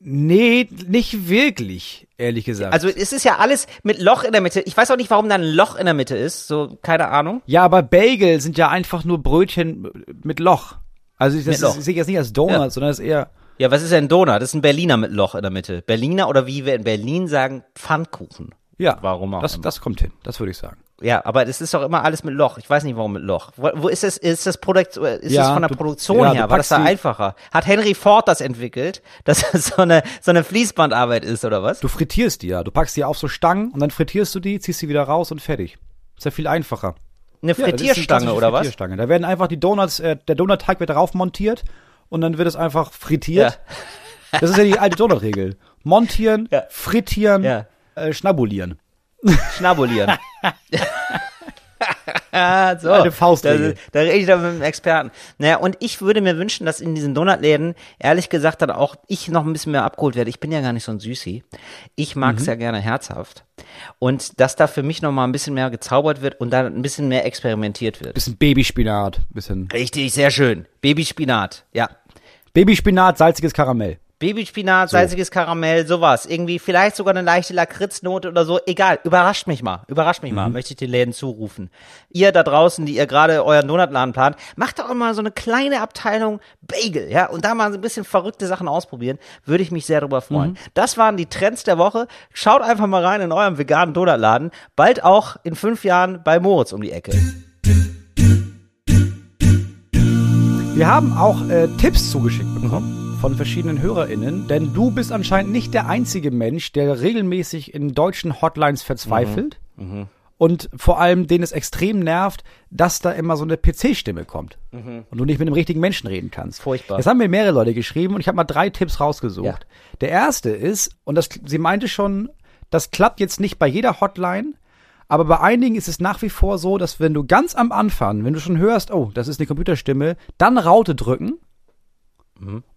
Nee, nicht wirklich, ehrlich gesagt. Also es ist ja alles mit Loch in der Mitte. Ich weiß auch nicht, warum da ein Loch in der Mitte ist. So, keine Ahnung. ja, aber Bagel sind ja einfach nur Brötchen mit Loch. Also das sehe ich jetzt nicht als Donut, Ja. sondern das ist eher Ja, was ist denn ein Donut? Das ist ein Berliner mit Loch in der Mitte. Berliner oder wie wir in Berlin sagen, Pfannkuchen. ja. Warum auch Das, immer. das kommt hin, das würde ich sagen. Ja, aber das ist doch immer alles mit Loch. Ich weiß nicht, warum mit Loch. Wo, wo ist das, ist das Produkt, ist Ja, das von der du- Produktion ja, her? War das da die- einfacher? Hat Henry Ford das entwickelt, dass das so eine, so eine Fließbandarbeit ist, oder was? Du frittierst die ja. Du packst die auf so Stangen und dann frittierst du die, ziehst sie wieder raus und fertig. Ist ja viel einfacher. Eine Ja, Frittierstange, klassische oder was? Frittierstange. Da werden einfach die Donuts, äh, der Donutteig wird darauf montiert und dann wird es einfach frittiert. Das ist ja die alte Donutregel. Montieren, Ja. frittieren, Ja. äh, schnabulieren. Schnabulieren. So. Eine Faustregel. Da, da rede ich doch mit einem Experten. Naja, und ich würde mir wünschen, dass in diesen Donutläden, ehrlich gesagt, dann auch ich noch ein bisschen mehr abgeholt werde. Ich bin ja gar nicht so ein Süßi. Ich mag Mhm. es ja gerne herzhaft. Und dass da für mich noch mal ein bisschen mehr gezaubert wird und da ein bisschen mehr experimentiert wird. Bisschen Babyspinat, bisschen Richtig, sehr schön. Babyspinat, ja. Babyspinat, salziges Karamell. Babyspinat, salziges Karamell, sowas. Irgendwie vielleicht sogar eine leichte Lakritznote oder so. Egal, überrascht mich mal. Überrascht mich mal, Mhm. möchte ich den Läden zurufen. Ihr da draußen, die ihr gerade euren Donutladen plant, macht doch mal so eine kleine Abteilung Bagel, ja, und da mal so ein bisschen verrückte Sachen ausprobieren. Würde ich mich sehr darüber freuen. Mhm. Das waren die Trends der Woche. Schaut einfach mal rein in eurem veganen Donutladen. Bald auch in fünf Jahren bei Moritz um die Ecke. Wir haben auch äh, Tipps zugeschickt bekommen von verschiedenen HörerInnen, denn du bist anscheinend nicht der einzige Mensch, der regelmäßig in deutschen Hotlines verzweifelt und vor allem den es extrem nervt, dass da immer so eine PC-Stimme kommt und du nicht mit einem richtigen Menschen reden kannst. Furchtbar. Das haben mir mehrere Leute geschrieben und ich habe mal drei Tipps rausgesucht. Ja. Der erste ist, und das, sie meinte schon, das klappt jetzt nicht bei jeder Hotline, aber bei einigen ist es nach wie vor so, dass wenn du ganz am Anfang, wenn du schon hörst, oh, das ist eine Computerstimme, dann Raute drücken.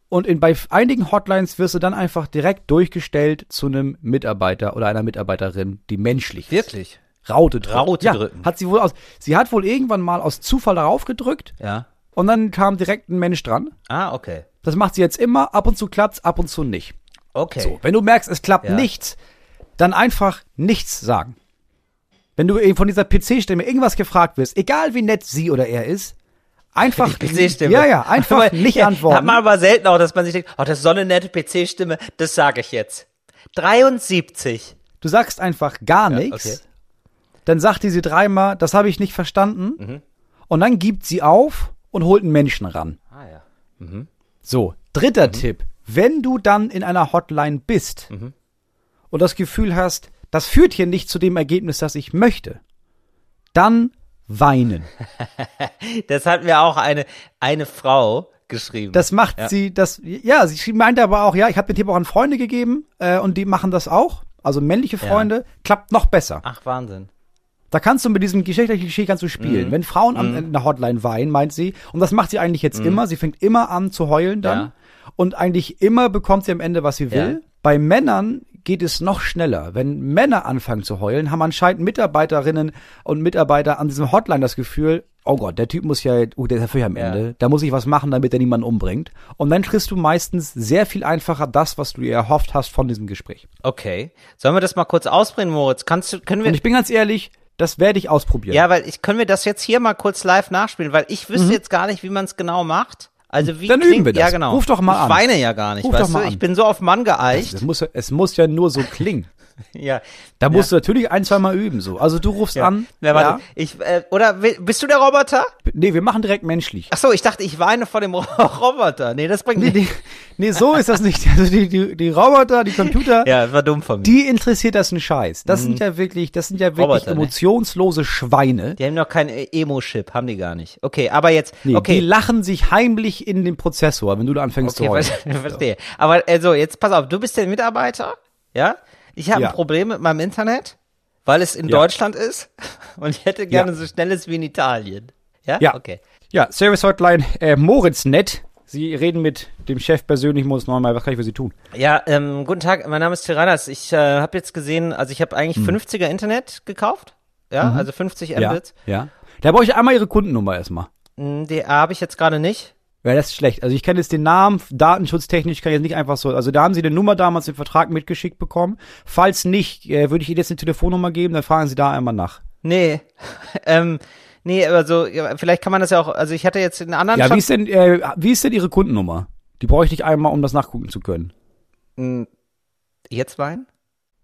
Und in, bei einigen Hotlines wirst du dann einfach direkt durchgestellt zu einem Mitarbeiter oder einer Mitarbeiterin, die menschlich ist. Wirklich? Raute drücken. Raute ja, drücken. Hat sie wohl aus. Sie hat wohl irgendwann mal aus Zufall darauf gedrückt Ja. und dann kam direkt ein Mensch dran. Ah, okay. Das macht sie jetzt immer. Ab und zu klappt's, ab und zu nicht. Okay. So, wenn du merkst, es klappt Ja. nichts, dann einfach nichts sagen. Wenn du eben von dieser PC-Stimme irgendwas gefragt wirst, egal wie nett sie oder er ist, einfach PC-Stimme. Ja, ja, einfach Aber, nicht ja, antworten. Hat man aber selten auch, dass man sich denkt, oh, das ist so eine nette PC-Stimme, das sage ich jetzt. 73. Du sagst einfach gar nichts. okay. Dann sagt die sie dreimal, das habe ich nicht verstanden. Mhm. Und dann gibt sie auf und holt einen Menschen ran. Ah ja. So, Mhm. dritter Tipp. Wenn du dann in einer Hotline bist Mhm. und das Gefühl hast, das führt hier nicht zu dem Ergebnis, das ich möchte, dann weinen. Das hat mir auch eine, eine Frau geschrieben. Das macht Ja. sie, das, ja, sie meinte aber auch, ja, ich habe den Tipp auch an Freunde gegeben äh, und die machen das auch. Also männliche Freunde, klappt noch besser. Ach, Wahnsinn. Da kannst du mit diesem geschlechtlichen Klischee kannst du Mhm. spielen. Wenn Frauen an in einer Hotline weinen, meint sie, und das macht sie eigentlich jetzt immer, sie fängt immer an zu heulen dann Mhm. Ja. und eigentlich immer bekommt sie am Ende, was sie will. Ja. Bei Männern geht es noch schneller. Wenn Männer anfangen zu heulen, haben anscheinend Mitarbeiterinnen und Mitarbeiter an diesem Hotline das Gefühl, oh Gott, der Typ muss ja, uh, der ist ja völlig am Ja. Ende, da muss ich was machen, damit er niemanden umbringt. Und dann kriegst du meistens sehr viel einfacher das, was du dir erhofft hast von diesem Gespräch. Okay. Sollen wir das mal kurz ausbringen, Moritz? Kannst du, können wir, Und ich bin ganz ehrlich, das werde ich ausprobieren. ja, weil ich, können wir das jetzt hier mal kurz live nachspielen, weil ich Mhm. wüsste jetzt gar nicht, wie man es genau macht. Also wie Dann klingt, üben wir das. Ja, genau. Ruf doch mal ich an. weine ja gar nicht, Ruf doch weißt mal du? an. Ich bin so auf Mann geeicht. Es muss, es muss ja nur so klingen. Ja. Da musst du natürlich ein, zwei Mal üben, so. Also du rufst Ja. an. Ja, warte. Ich, äh, oder bist du der Roboter? Nee, wir machen direkt menschlich. Ach so, ich dachte, ich weine vor dem Ro Roboter. Nee, das bringt Nee, nicht. die, nee, so ist das nicht. Also die, die, die Roboter, die Computer, Ja, war dumm von mir. die interessiert das ein Scheiß. Das sind ja wirklich, das sind ja wirklich Roboter, ne? emotionslose Schweine. Die haben noch keinen äh, Emo-Chip, haben die gar nicht. Okay, aber jetzt, Nee, Die okay. lachen sich heimlich in den Prozessor, wenn du da anfängst Okay, zu heulen. ver verstehe. Aber also, jetzt pass auf, du bist der Mitarbeiter, ja? Ich habe Ja. ein Problem mit meinem Internet, weil es in Ja. Deutschland ist und ich hätte gerne Ja. so schnelles wie in Italien. Ja? Ja. Okay. Ja, Service Hotline äh, Moritz Nett. Sie reden mit dem Chef persönlich, muss nochmal, was kann ich für Sie tun? Ja, ähm, guten Tag, mein Name ist Tyrannas. Ich äh, habe jetzt gesehen, also ich habe eigentlich Hm. 50er Internet gekauft. Ja, also 50 Ja, Mbits. ja. Da brauche ich einmal Ihre Kundennummer erstmal. Mm, Die habe ich jetzt gerade nicht. Ja, das ist schlecht. Also ich kenne jetzt den Namen, datenschutztechnisch kann ich jetzt nicht einfach so. Also da haben Sie eine Nummer damals im Vertrag mitgeschickt bekommen. Falls nicht, äh, würde ich Ihnen jetzt eine Telefonnummer geben, dann fragen Sie da einmal nach. Nee. ähm, nee, also ja, vielleicht kann man das ja auch, also ich hatte jetzt einen anderen Ja, Shop- wie ist denn, äh, wie ist denn Ihre Kundennummer? Die bräuchte ich einmal, um das nachgucken zu können. Mm, Jetzt Wein?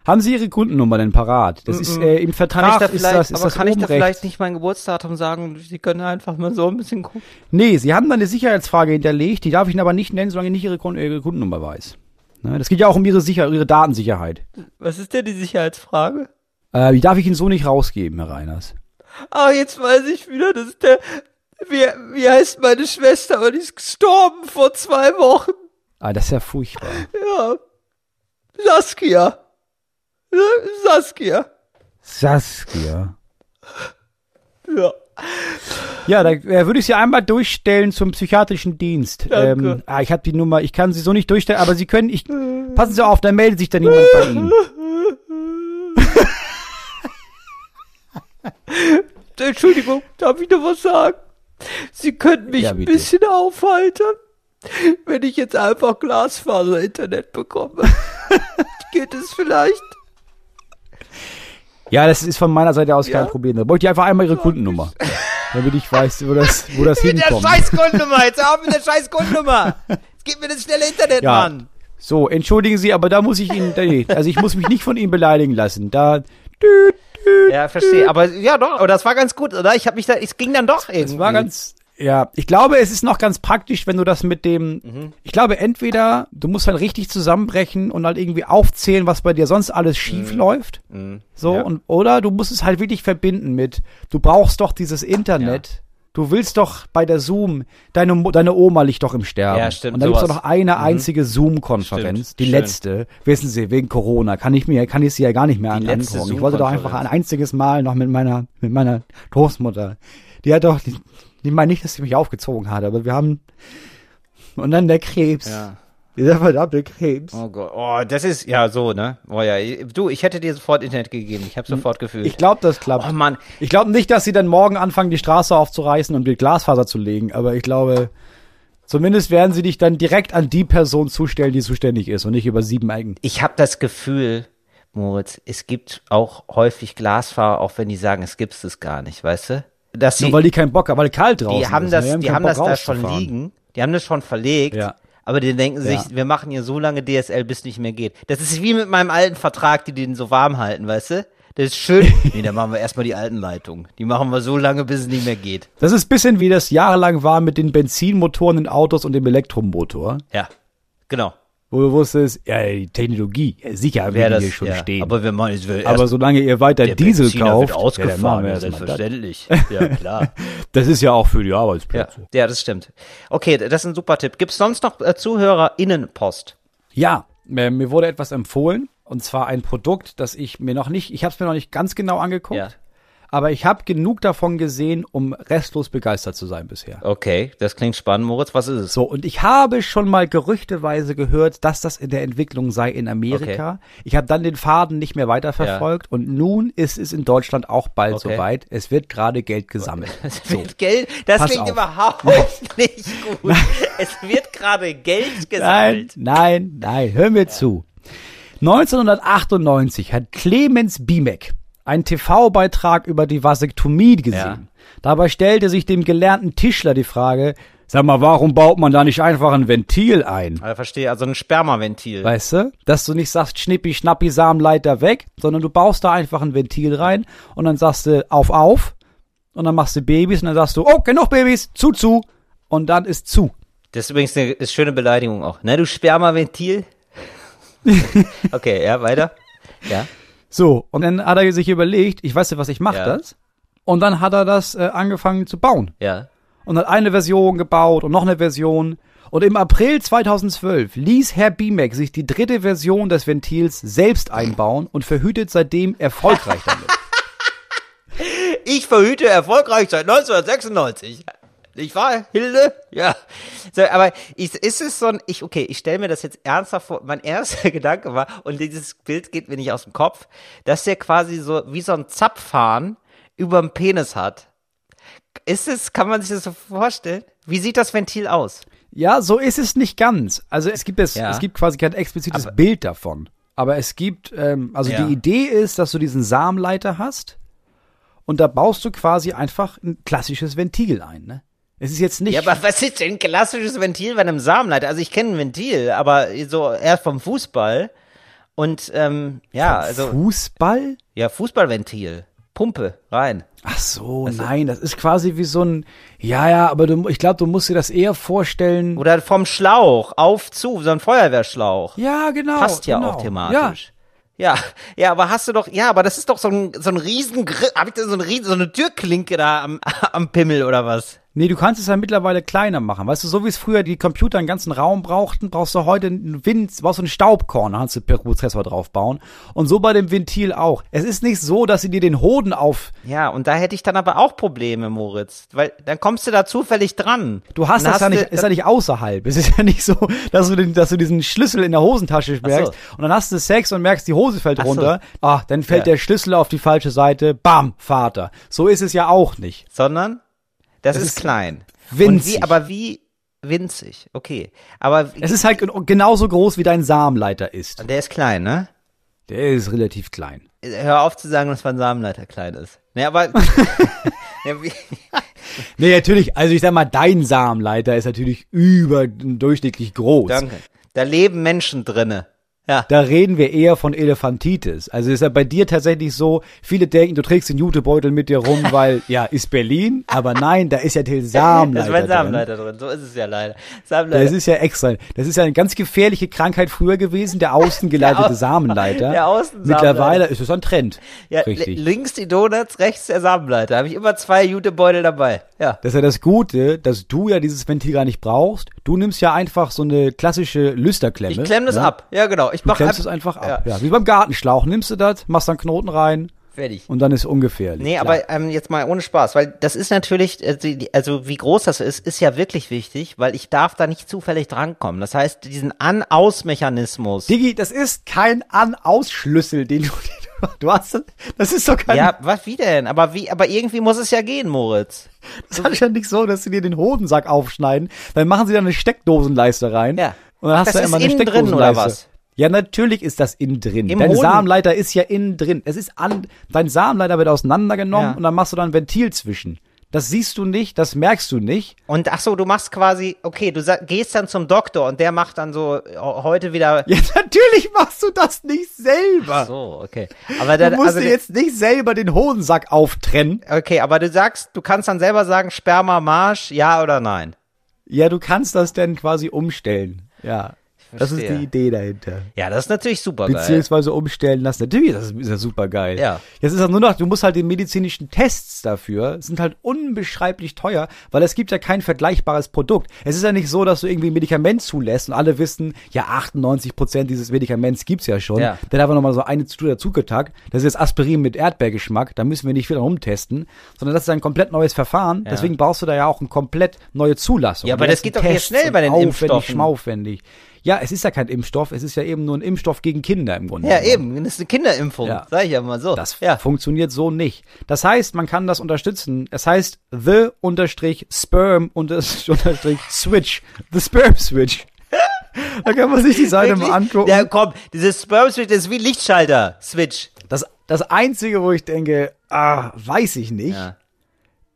Haben Sie Ihre Kundennummer denn parat? Das ist äh, im Kann Vertrag da ist das, ist aber das kann ich da rechts. vielleicht nicht mein Geburtsdatum sagen? Sie können einfach mal so ein bisschen gucken. Nee, Sie haben da eine Sicherheitsfrage hinterlegt, die darf ich Ihnen aber nicht nennen, solange ich nicht Ihre Kundennummer weiß. Ne, das geht ja auch um Ihre, Sicher Ihre Datensicherheit. Was ist denn die Sicherheitsfrage? Äh, die darf ich Ihnen so nicht rausgeben, Herr Reiners. Ah, jetzt weiß ich wieder, das ist der, wie, wie heißt meine Schwester, aber die ist gestorben vor zwei Wochen. Ah, das ist ja furchtbar. Ja. Saskia. Saskia. Saskia. Ja. Ja, da äh, würde ich Sie einmal durchstellen zum psychiatrischen Dienst. Danke. Ähm, ah, ich habe die Nummer, ich kann Sie so nicht durchstellen, aber Sie können, ich, passen Sie auf, dann meldet sich dann jemand bei Ihnen. Entschuldigung, darf ich noch was sagen? Sie können mich Ja, ein bisschen aufheitern, wenn ich jetzt einfach Glasfaser-Internet bekomme. Geht es vielleicht? Ja, das ist von meiner Seite aus Ja? kein Problem. Da bräuchte ich einfach einmal Ihre Kundennummer. Damit ich weiß, wo das, wo das Mit der hinkommt. scheiß Kundennummer, jetzt auf mit der scheiß Kundennummer. Jetzt gib mir das schnelle Internet, Ja. Mann. So, entschuldigen Sie, aber da muss ich Ihnen, nee, also ich muss mich nicht von Ihnen beleidigen lassen. Da, Ja, verstehe. Aber ja, doch, aber das war ganz gut, oder? Ich habe mich da, es ging dann doch irgendwie. Es war ganz, ja, ich glaube, es ist noch ganz praktisch, wenn du das mit dem, Mhm. ich glaube, entweder du musst dann richtig zusammenbrechen und halt irgendwie aufzählen, was bei dir sonst alles schief läuft, so, Mhm. Ja. und, oder du musst es halt wirklich verbinden mit, du brauchst doch dieses Internet. Du willst doch bei der Zoom, deine, deine Oma liegt doch im Sterben. Ja, stimmt, Und da gibt's doch sowas. noch eine einzige Zoom-Konferenz, Stimmt, die schön. letzte. Wissen Sie, wegen Corona kann ich mir, kann ich sie ja gar nicht mehr Die angucken. Ich wollte doch einfach ein einziges Mal noch mit meiner, mit meiner Großmutter. Die hat doch, die, ich meine nicht, dass sie mich aufgezogen hat, aber wir haben, und dann der Krebs. Ja. Dieser verdammte Krebs. Oh Gott, oh, das ist, ja, so, ne? Oh ja, du, ich hätte dir sofort Internet gegeben. Ich habe sofort gefühlt. Ich glaube, das klappt. oh Mann, Ich glaube nicht, dass sie dann morgen anfangen, die Straße aufzureißen und die Glasfaser zu legen, aber ich glaube, zumindest werden sie dich dann direkt an die Person zustellen, die zuständig ist und nicht über sieben Ecken. ich habe das Gefühl, Moritz, es gibt auch häufig Glasfaser, auch wenn die sagen, es gibt es gar nicht, weißt du? Dass sie, Nur weil die keinen Bock haben, weil kalt draußen die haben ist. das, ne? die haben Bock das da schon liegen, die haben das schon verlegt, Ja. aber die denken sich, Ja. wir machen hier so lange DSL, bis nicht mehr geht. Das ist wie mit meinem alten Vertrag, die den so warm halten, weißt du? Das ist schön. nee, dann machen wir erstmal die alten Leitungen. Die machen wir so lange, bis es nicht mehr geht. Das ist bisschen wie das jahrelang war mit den Benzinmotoren in Autos und dem Elektromotor. Ja, genau. Wo du wusstest, ja, die Technologie, ja, sicher werden das hier schon ja. stehen. Aber es will Aber solange ihr weiter Diesel Benziner kauft, ja, ausgefahren, ja, selbstverständlich. Ja, klar. das ist ja auch für die Ja, Arbeitsplätze. ja, das stimmt. Okay, das ist ein super Tipp. Gibt es sonst noch äh, ZuhörerInnenpost? Ja, äh, mir wurde etwas empfohlen und zwar ein Produkt, das ich mir noch nicht, ich habe es mir noch nicht ganz genau angeguckt, Ja. Aber ich habe genug davon gesehen, um restlos begeistert zu sein bisher. Okay, das klingt spannend. Moritz, was ist es? So, und ich habe schon mal gerüchteweise gehört, dass das in der Entwicklung sei in Amerika. Ich habe dann den Faden nicht mehr weiterverfolgt und nun ist es in Deutschland auch bald Okay. soweit. Es wird gerade Geld gesammelt. Es So. wird Geld, das Pass klingt auf. überhaupt nicht gut. es wird gerade Geld Nein, gesammelt. nein, nein, hör mir zu. 1998 hat Clemens Biemek einen TV-Beitrag über die Vasektomie gesehen. Ja. Dabei stellte sich dem gelernten Tischler die Frage, Sag mal, warum baut man da nicht einfach ein Ventil ein? Also verstehe, also ein Spermaventil. Weißt du? Dass du nicht sagst, schnippi, schnappi, Samenleiter weg, sondern du baust da einfach ein Ventil rein und dann sagst du auf, auf und dann machst du Babys und dann sagst du, oh, genug Babys, zu, zu und dann ist zu. Das ist übrigens eine ist schöne Beleidigung auch. Ne, du Spermaventil? okay, ja, weiter. Ja. So, und dann hat er sich überlegt, ich weiß nicht, was ich mache Ja. das. Und dann hat er das äh, angefangen zu bauen. Ja. und hat eine Version gebaut und noch eine Version. Und im April 2012 ließ Herr Bimek sich die dritte Version des Ventils selbst einbauen und verhütet seitdem erfolgreich damit. Ich verhüte erfolgreich seit 1996. Nicht wahr, Hilde? Ja. So, aber ich, ist es so ein, ich, okay, ich stelle mir das jetzt ernsthaft vor. Mein erster Gedanke war, und dieses Bild geht mir nicht aus dem Kopf, dass der quasi so wie so ein Zapfhahn über dem Penis hat. Ist es, kann man sich das so vorstellen? Wie sieht das Ventil aus? Ja, so ist es nicht ganz. Also es gibt es, Ja. es gibt quasi kein explizites Aber- Bild davon. Aber es gibt, ähm, also Ja. die Idee ist, dass du diesen Samenleiter hast und da baust du quasi einfach ein klassisches Ventil ein. Ne? Es ist jetzt nicht. Ja, aber was ist denn ein klassisches Ventil bei einem Samenleiter? Also ich kenne ein Ventil, aber so eher vom Fußball. Und ähm, ja, also Fußball? ja, Fußballventil. Pumpe rein. Ach so, nein, das ist quasi wie so ein, ja, ja, aber du, ich glaube, du musst dir das eher vorstellen. Oder vom Schlauch auf zu, so ein Feuerwehrschlauch. ja, genau. Passt ja genau. auch thematisch. Ja. ja, aber hast du doch, ja, aber das ist doch so ein, so ein riesen, hab ich da so, ein riesen, so eine Türklinke da am, am Pimmel oder was? Nee, du kannst es ja mittlerweile kleiner machen. Weißt du, so wie es früher die Computer einen ganzen Raum brauchten, brauchst du heute einen Wind, brauchst du einen Staubkorn, da kannst du per Prozessor draufbauen. Und so bei dem Ventil auch. Es ist nicht so, dass sie dir den Hoden auf, Ja, und da hätte ich dann aber auch Probleme, Moritz. Weil dann kommst du da zufällig dran. du hast das ja du- nicht, ist ja nicht außerhalb. Es ist ja nicht so, dass du, den, dass du diesen Schlüssel in der Hosentasche merkst und dann hast du Sex und merkst, die Hose fällt Ach so. runter. Ah, dann fällt Ja. der Schlüssel auf die falsche Seite. Bam, Vater. So ist es ja auch nicht. Sondern, das, Das ist, ist klein. winzig. Und wie, aber wie winzig, okay. Aber Es ist halt gen- genauso groß, wie dein Samenleiter ist. der ist klein, ne? Der ist relativ klein. Hör auf zu sagen, dass mein Samenleiter klein ist. Ne, aber. Nee, natürlich, also ich sag mal, dein Samenleiter ist natürlich überdurchschnittlich groß. danke. Da leben Menschen drinne. Ja. Da reden wir eher von Elefantitis. Also ist ja bei dir tatsächlich so, viele denken, du trägst den Jutebeutel mit dir rum, weil, ja, ist Berlin, aber nein, da ist ja der Da Samenleiter ist mein drin. Samenleiter drin. So ist es ja leider. Samenleiter. Das ist ja extra. Das ist ja eine ganz gefährliche Krankheit früher gewesen, der außen geleitete Der Au- Samenleiter. der Außensamenleiter. Mittlerweile ist es ein Trend. ja, Richtig. li- links die Donuts, rechts der Samenleiter. Habe ich immer zwei Jutebeutel dabei. Ja. Das ist ja das Gute, dass du ja dieses Ventil gar nicht brauchst. Du nimmst ja einfach so eine klassische Lüsterklemme. Ich klemm das ne? ab. Ja, genau. Ich Du mach klemmst ab- es einfach ab. Ja. Ja. wie beim Gartenschlauch. Nimmst du das, machst dann Knoten rein Fertig. und dann ist ungefährlich. Nee, Klar. aber ähm, jetzt mal ohne Spaß, weil das ist natürlich, äh, also wie groß das ist, ist ja wirklich wichtig, weil ich darf da nicht zufällig drankommen. Das heißt, diesen An-Aus-Mechanismus. Digi, das ist kein An-Aus-Schlüssel, den du, den du, hast. Das ist doch kein, Ja, was wie denn? Aber wie, aber irgendwie muss es ja gehen, Moritz. das ist ja nicht so, dass sie dir den Hodensack aufschneiden, dann machen sie da eine Steckdosenleiste rein. Ja. Und dann hast Das du ja immer eine innen drin, Steckdosenleiste. oder was? Ja, natürlich ist das innen drin. Im Dein Hoden? Samenleiter ist ja innen drin. Es ist an, dein Samenleiter wird auseinandergenommen Ja. und dann machst du da ein Ventil zwischen. Das siehst du nicht, das merkst du nicht. Und ach so, du machst quasi, okay, du gehst dann zum Doktor und der macht dann so äh, heute wieder. Ja, natürlich machst du das nicht selber. So, okay. Aber dann, du musst also, dir jetzt nicht selber den Hodensack auftrennen. okay, aber du sagst, du kannst dann selber sagen, Sperma, Marsch, ja oder nein. Ja, du kannst das dann quasi umstellen. Ja. Das ist die Idee dahinter. Ja, das ist natürlich super geil. Beziehungsweise umstellen lassen. Natürlich, das ist, ja super geil. Ja. Jetzt ist das nur noch, du musst halt die medizinischen Tests dafür, sind halt unbeschreiblich teuer, weil es gibt ja kein vergleichbares Produkt. Es ist ja nicht so, dass du irgendwie ein Medikament zulässt und alle wissen, ja, 98 Prozent dieses Medikaments gibt's ja schon. Ja. Dann haben wir nochmal so eine Studie dazugepackt. Das ist jetzt Aspirin mit Erdbeergeschmack. Da müssen wir nicht viel rumtesten, sondern das ist ein komplett neues Verfahren. Ja. Deswegen brauchst du da ja auch eine komplett neue Zulassung. Ja, aber das geht doch Tests schnell bei den aufwendig, Impfstoffen. schmaufwendig. Ja, es ist ja kein Impfstoff, es ist ja eben nur ein Impfstoff gegen Kinder im Grunde. Ja, genommen. eben. Das ist eine Kinderimpfung. Ja. Sag ich ja mal so. Das ja. funktioniert so nicht. Das heißt, man kann das unterstützen. Es heißt the unterstrich sperm unterstrich switch. The sperm switch. da kann man sich die Seite Wirklich? mal angucken. Ja, komm, dieses Sperm Switch ist wie Lichtschalter. Switch. Das, das einzige, wo ich denke, ah, weiß ich nicht, Ja.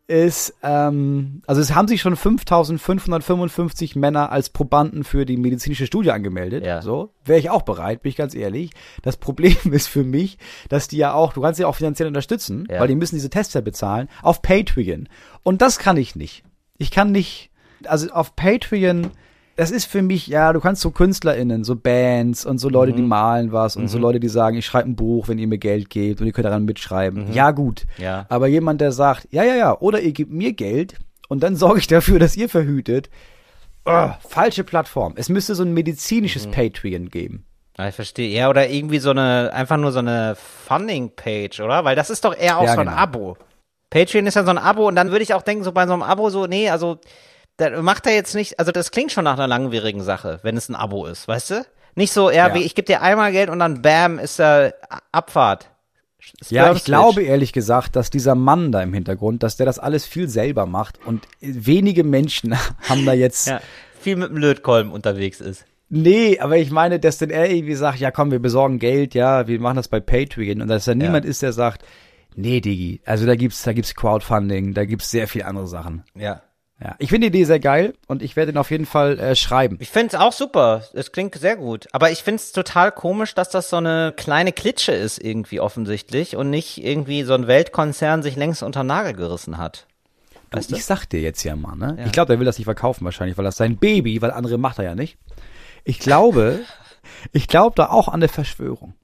Ist, ähm, also es haben sich schon 5555 Männer als Probanden für die medizinische Studie angemeldet. Ja. So, wäre ich auch bereit, bin ich ganz ehrlich. Das Problem ist für mich, dass die ja auch, du kannst sie auch finanziell unterstützen, Ja. weil die müssen diese Tests ja bezahlen, auf Patreon. Und das kann ich nicht. Ich kann nicht, also auf Patreon, das ist für mich, ja, du kannst so KünstlerInnen, so Bands und so Leute, Mhm. die malen was und so Leute, die sagen, ich schreibe ein Buch, wenn ihr mir Geld gebt und ihr könnt daran mitschreiben. Ja, gut. Mhm. Ja. Aber jemand, der sagt, ja, ja, ja, oder ihr gebt mir Geld und dann sorge ich dafür, dass ihr verhütet. Oh, falsche Plattform. Es müsste so ein Mhm. medizinisches Patreon geben. Ja, ich verstehe. Ja, oder irgendwie so eine, einfach nur so eine Funding-Page, oder? Weil das ist doch eher auch Ja, so ein genau. Abo. Patreon ist ja so ein Abo und dann würde ich auch denken, so bei so einem Abo so, nee, also, da macht er jetzt nicht, also das klingt schon nach einer langwierigen Sache, wenn es ein Abo ist, weißt du? Nicht so, eher Ja. wie, ich gebe dir einmal Geld und dann bam, ist da Abfahrt. Ja, Sperm ich glaube ehrlich gesagt, dass dieser Mann da im Hintergrund, dass der das alles viel selber macht und wenige Menschen haben da jetzt Ja, viel mit dem Lötkolben unterwegs ist. Nee, aber ich meine, dass denn er irgendwie sagt, ja komm, wir besorgen Geld, ja, wir machen das bei Patreon und dass da niemand ist, der sagt, nee, Digi, also da gibt's, da gibt's Crowdfunding, da gibt's sehr viel andere Sachen. Ja. Ja, ich finde die Idee sehr geil und ich werde ihn auf jeden Fall äh, schreiben. Ich find's auch super. Es klingt sehr gut. Aber ich find's total komisch, dass das so eine kleine Klitsche ist irgendwie offensichtlich und nicht irgendwie so ein Weltkonzern sich längst unter Nagel gerissen hat. Du, Weißt du? ich sag dir jetzt ja mal, ne? Ja. Ich glaube, der will das nicht verkaufen wahrscheinlich, weil das sein Baby, weil andere macht er ja nicht. Ich glaube, ich glaube da auch an eine Verschwörung.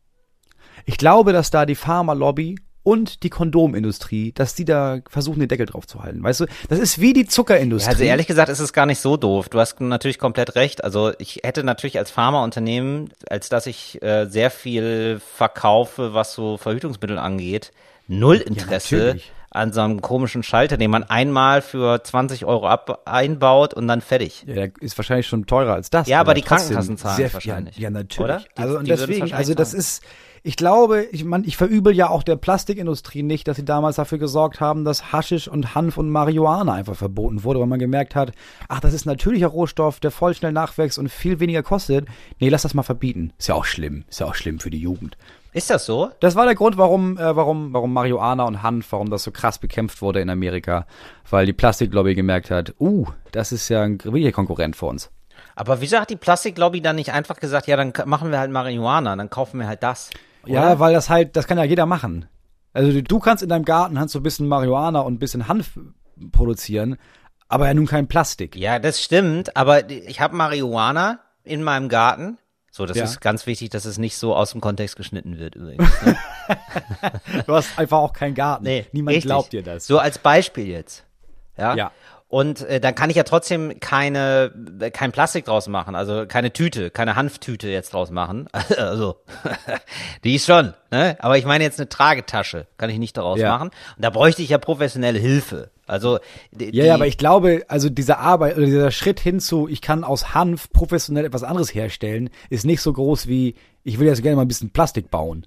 Ich glaube, dass da die Pharma-Lobby und die Kondomindustrie, dass die da versuchen, den Deckel drauf zu halten. Weißt du, das ist wie die Zuckerindustrie. Also ehrlich gesagt ist es gar nicht so doof. Du hast natürlich komplett recht. Also ich hätte natürlich als Pharmaunternehmen, als dass ich äh, sehr viel verkaufe, was so Verhütungsmittel angeht, null Interesse natürlich. an so einem komischen Schalter, den man einmal für 20 Euro ab einbaut und dann fertig. Ja, der ist wahrscheinlich schon teurer als das. Ja, aber die Krankenkassen zahlen wahrscheinlich. Ja, ja natürlich. Oder? Die- also und deswegen, also das ist, ich glaube, ich man, ich verübel ja auch der Plastikindustrie nicht, dass sie damals dafür gesorgt haben, dass Haschisch und Hanf und Marihuana einfach verboten wurde, weil man gemerkt hat, ach, das ist ein natürlicher Rohstoff, der voll schnell nachwächst und viel weniger kostet. Nee, lass das mal verbieten. Ist ja auch schlimm. Ist ja auch schlimm für die Jugend. Ist das so? Das war der Grund, warum, äh, warum, warum Marihuana und Hanf, warum das so krass bekämpft wurde in Amerika, weil die Plastiklobby gemerkt hat, uh, das ist ja ein wirklicher Konkurrent für uns. Aber wieso hat die Plastiklobby dann nicht einfach gesagt, ja, dann machen wir halt Marihuana, dann kaufen wir halt das? Ja, weil das halt, das kann ja jeder machen. Also du- du kannst in deinem Garten kannst so ein bisschen Marihuana und ein bisschen Hanf produzieren, aber ja nun kein Plastik. Ja, das stimmt, aber ich habe Marihuana in meinem Garten. So, das Ja. ist ganz wichtig, dass es nicht so aus dem Kontext geschnitten wird übrigens. Ne? Du hast einfach auch keinen Garten. Nee, Niemand richtig. glaubt dir das. So als Beispiel jetzt. Ja. Ja. Und äh, dann kann ich ja trotzdem keine äh, kein Plastik draus machen, also keine Tüte, keine Hanftüte jetzt draus machen. Also die ist schon, ne? Aber ich meine jetzt eine Tragetasche, kann ich nicht daraus Ja. machen. Und da bräuchte ich ja professionelle Hilfe. Also die, Ja, ja, aber ich glaube, also diese Arbeit oder dieser Schritt hinzu, ich kann aus Hanf professionell etwas anderes herstellen, ist nicht so groß wie, ich will jetzt gerne mal ein bisschen Plastik bauen.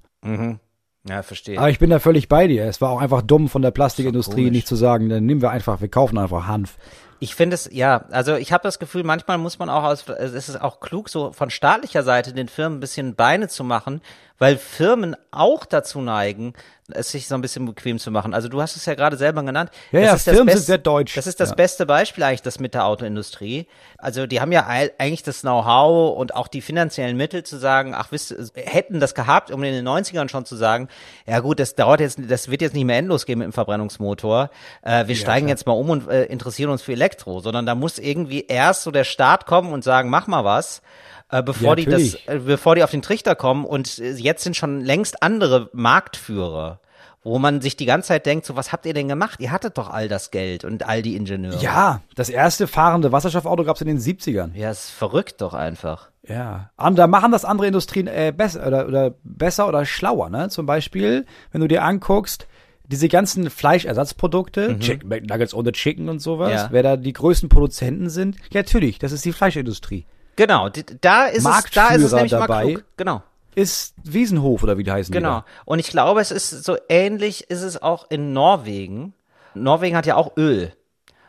Ja, verstehe. Aber ich bin da völlig bei dir. Es war auch einfach dumm von der Plastikindustrie, nicht zu sagen, dann nehmen wir einfach, wir kaufen einfach Hanf. Ich finde es, ja, also ich habe das Gefühl, manchmal muss man auch aus, es ist auch klug, so von staatlicher Seite den Firmen ein bisschen Beine zu machen, weil Firmen auch dazu neigen, es sich so ein bisschen bequem zu machen. Also du hast es ja gerade selber genannt. Ja, Das ja, ist das Firmen sind Best- sehr deutsch. Das ist das Ja. beste Beispiel eigentlich, das mit der Autoindustrie. Also die haben ja eigentlich das Know-how und auch die finanziellen Mittel zu sagen, ach wisst, ihr, hätten das gehabt, um in den 90ern schon zu sagen, ja gut, das dauert jetzt, das wird jetzt nicht mehr endlos gehen mit dem Verbrennungsmotor. Äh, wir steigen jetzt mal um und äh, interessieren uns für Elektro, sondern da muss irgendwie erst so der Staat kommen und sagen, mach mal was. Äh, bevor Ja, die das, äh, bevor die auf den Trichter kommen und äh, jetzt sind schon längst andere Marktführer, wo man sich die ganze Zeit denkt, so was habt ihr denn gemacht? Ihr hattet doch all das Geld und all die Ingenieure. Ja, das erste fahrende Wasserstoffauto gab's in den 70ern. Ja, ist verrückt doch einfach. Ja. Und da machen das andere Industrien äh, besser oder, oder besser oder schlauer, ne? Zum Beispiel, wenn du dir anguckst, diese ganzen Fleischersatzprodukte, Chicken McNuggets ohne Chicken und sowas, Ja. wer da die größten Produzenten sind, ja natürlich, das ist die Fleischindustrie. Genau, da ist es, da ist es nämlich mal dabei. klug. Genau, Ist Wiesenhof oder wie die heißen genau. die Und ich glaube, es ist so ähnlich ist es auch in Norwegen. Norwegen hat ja auch Öl.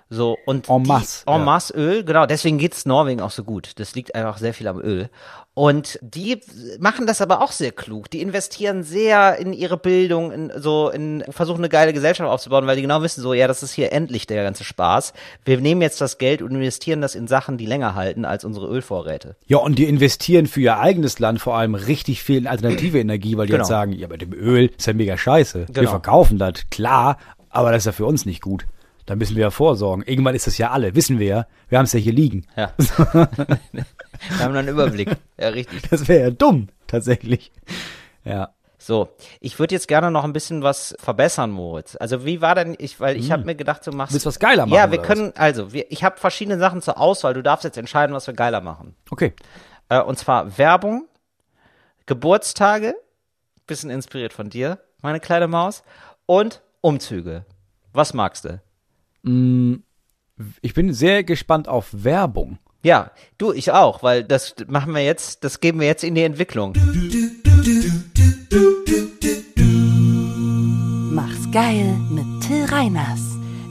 So, und En die- masse, en ja. masse Öl, genau, deswegen geht's Norwegen auch so gut. Das liegt einfach sehr viel am Öl. Und die machen das aber auch sehr klug. Die investieren sehr in ihre Bildung, in so in versuchen eine geile Gesellschaft aufzubauen, weil die genau wissen, so, ja, das ist hier endlich der ganze Spaß. Wir nehmen jetzt das Geld und investieren das in Sachen, die länger halten als unsere Ölvorräte. Ja, und die investieren für ihr eigenes Land vor allem richtig viel in alternative Energie, weil die Genau. jetzt sagen, ja, mit dem Öl ist ja mega scheiße. Wir Genau. verkaufen das, klar, aber das ist ja für uns nicht gut. Da müssen wir ja vorsorgen. Irgendwann ist das ja alle, wissen wir ja. Wir haben es ja hier liegen. Ja. Wir haben dann einen Überblick. Ja, richtig. Das wäre ja dumm, tatsächlich. Ja. So, ich würde jetzt gerne noch ein bisschen was verbessern, Moritz. Also wie war denn ich, weil ich habe mir gedacht, du machst Willst was geiler machen, Ja, wir können also, wir, ich habe verschiedene Sachen zur Auswahl. Du darfst jetzt entscheiden, was wir geiler machen. Okay. Äh, und zwar Werbung, Geburtstage, bisschen inspiriert von dir, meine kleine Maus, und Umzüge. Was magst du? Ich bin sehr gespannt auf Werbung. Ja, du, ich auch, weil das machen wir jetzt, das geben wir jetzt in die Entwicklung. Mach's geil mit Till Reiners.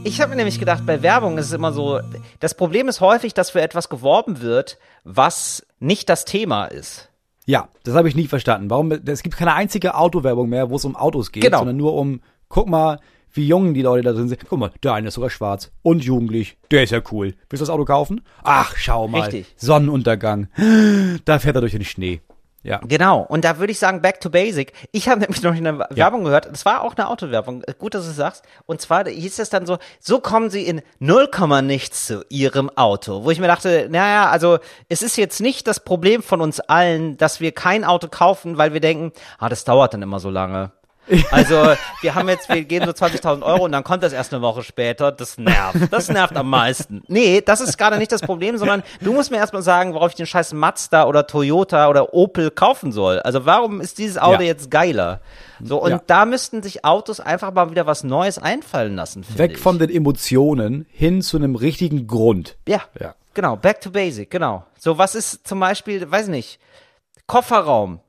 Ich habe mir nämlich gedacht, bei Werbung ist es immer so, das Problem ist häufig, dass für etwas geworben wird, was nicht das Thema ist. Ja, das habe ich nie verstanden. Warum? Es gibt keine einzige Autowerbung mehr, wo es um Autos geht, Genau. sondern nur um, guck mal, wie jung die Leute da drin sind. Guck mal, der eine ist sogar schwarz und jugendlich. Der ist ja cool. Willst du das Auto kaufen? Ach, schau mal. Richtig. Sonnenuntergang. Da fährt er durch den Schnee. Ja. Genau, und da würde ich sagen, back to basic. Ich habe nämlich noch eine Werbung gehört, das war auch eine Autowerbung, gut, dass du es sagst. Und zwar hieß es dann so, so kommen sie in 0, nichts zu ihrem Auto. Wo ich mir dachte, naja, also es ist jetzt nicht das Problem von uns allen, dass wir kein Auto kaufen, weil wir denken, ah, das dauert dann immer so lange. Also, wir haben jetzt, wir geben so 20.000 Euro und dann kommt das erst eine Woche später. Das nervt. Das nervt am meisten. Nee, das ist gerade nicht das Problem, sondern du musst mir erstmal sagen, worauf ich den scheiß Mazda oder Toyota oder Opel kaufen soll. Also, warum ist dieses Auto Ja. jetzt geiler? So, und Ja. da müssten sich Autos einfach mal wieder was Neues einfallen lassen, Weg ich. von den Emotionen hin zu einem richtigen Grund. Ja, Ja. genau, back to basic, genau. So, was ist zum Beispiel, weiß nicht, Kofferraum,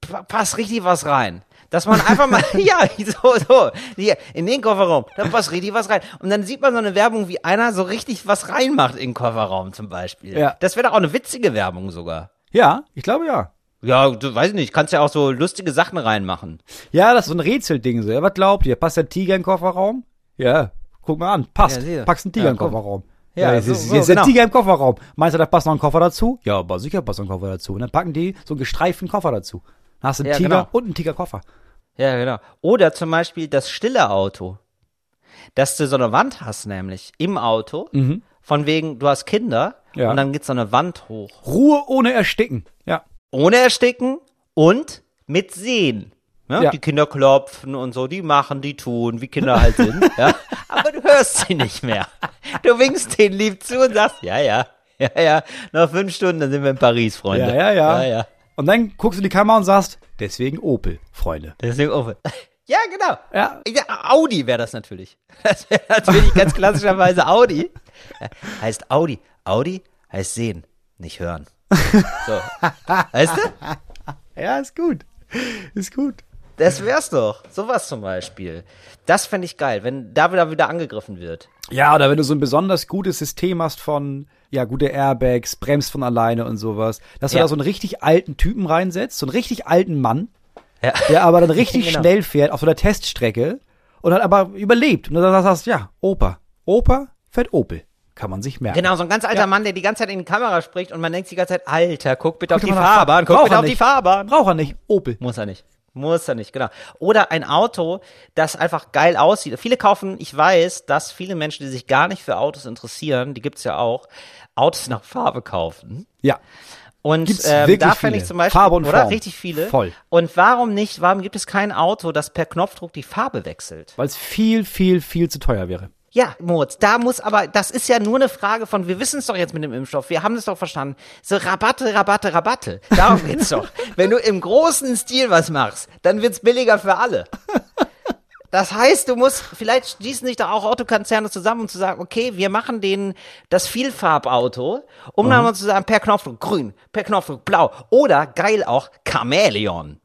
Pa- passt richtig was rein. Dass man einfach mal, ja, so, so, hier, in den Kofferraum, da passt richtig was rein. Und dann sieht man so eine Werbung, wie einer so richtig was reinmacht in den Kofferraum zum Beispiel. Ja. Das wäre doch auch eine witzige Werbung sogar. Ja, ich glaube ja. Ja, du weiß nicht, kannst ja auch so lustige Sachen reinmachen. Ja, das ist so ein Rätselding so. Ja, was glaubt ihr? Passt der Tiger in den Kofferraum? Ja, guck mal an. Passt. Ja. Packst einen Tiger Ja, in den. Kofferraum. Ja, jetzt so- ist, so, jetzt ist der genau. Tiger im Kofferraum. Meinst du, da passt noch ein Koffer dazu? Ja, aber sicher passt noch ein Koffer dazu. Und dann packen die so einen gestreiften Koffer dazu. Dann hast du einen Ja, Tiger genau. und einen Tigerkoffer. Ja, genau. Oder zum Beispiel das stille Auto. Dass du so eine Wand hast, nämlich im Auto, von wegen, du hast Kinder Ja. und dann geht so eine Wand hoch. Ruhe ohne Ersticken. Ja. Ohne ersticken und mit Sehen. Ne? Ja. Die Kinder klopfen und so, die machen, die tun, wie Kinder halt sind. ja? Aber du hörst sie nicht mehr. Du winkst denen lieb zu und sagst, ja, ja, ja, ja, noch fünf Stunden, dann sind wir in Paris, Freunde. Ja, ja, ja. ja, ja. Und dann guckst du in die Kamera und sagst, deswegen Opel, Freunde. Deswegen offen. Ja, genau. Ja. Ja, Audi wäre das natürlich. Das wäre natürlich ganz klassischerweise Audi. Ja, Heißt Audi. Audi heißt sehen, nicht hören. So. Weißt du? Ja, ist gut. Ist gut. Das wär's doch. Sowas zum Beispiel. Das fände ich geil, wenn da wieder wieder angegriffen wird. Ja, oder wenn du so ein besonders gutes System hast von, ja, gute Airbags, bremst von alleine und sowas, dass du Ja. da so einen richtig alten Typen reinsetzt, so einen richtig alten Mann, Ja. der aber dann richtig Genau. schnell fährt auf so einer Teststrecke und dann aber überlebt. Und dann sagst du, ja, Opa. Opa fährt Opel. Kann man sich merken. Genau, so ein ganz alter Mann, der die ganze Zeit in die Kamera spricht und man denkt die ganze Zeit, Alter, guck bitte auf Guck die mal nach- Fahrbahn, guck bitte auf die nicht. Fahrbahn. Braucht er nicht. Opel. Muss er nicht. Muss er nicht, genau. Oder ein Auto, das einfach geil aussieht. Viele kaufen, ich weiß, dass viele Menschen, die sich gar nicht für Autos interessieren, die gibt's ja auch, Autos nach Farbe kaufen. Ja. Und ähm, da fände ich zum Beispiel, Farbe und oder? Form. Richtig viele. Voll. Und warum nicht, warum gibt es kein Auto, das per Knopfdruck die Farbe wechselt? Weil es viel, viel, viel zu teuer wäre. Ja, Moritz, da muss aber, das ist ja nur eine Frage von, wir wissen es doch jetzt mit dem Impfstoff, wir haben es doch verstanden. So Rabatte, Rabatte, Rabatte. Darum geht's doch. Wenn du im großen Stil was machst, dann wird's billiger für alle. Das heißt, du musst, vielleicht schließen sich da auch Autokonzerne zusammen, um zu sagen, okay, wir machen den, das Vielfarbauto, um dann mal zu sagen, per Knopfdruck grün, per Knopfdruck blau oder geil auch Chamäleon.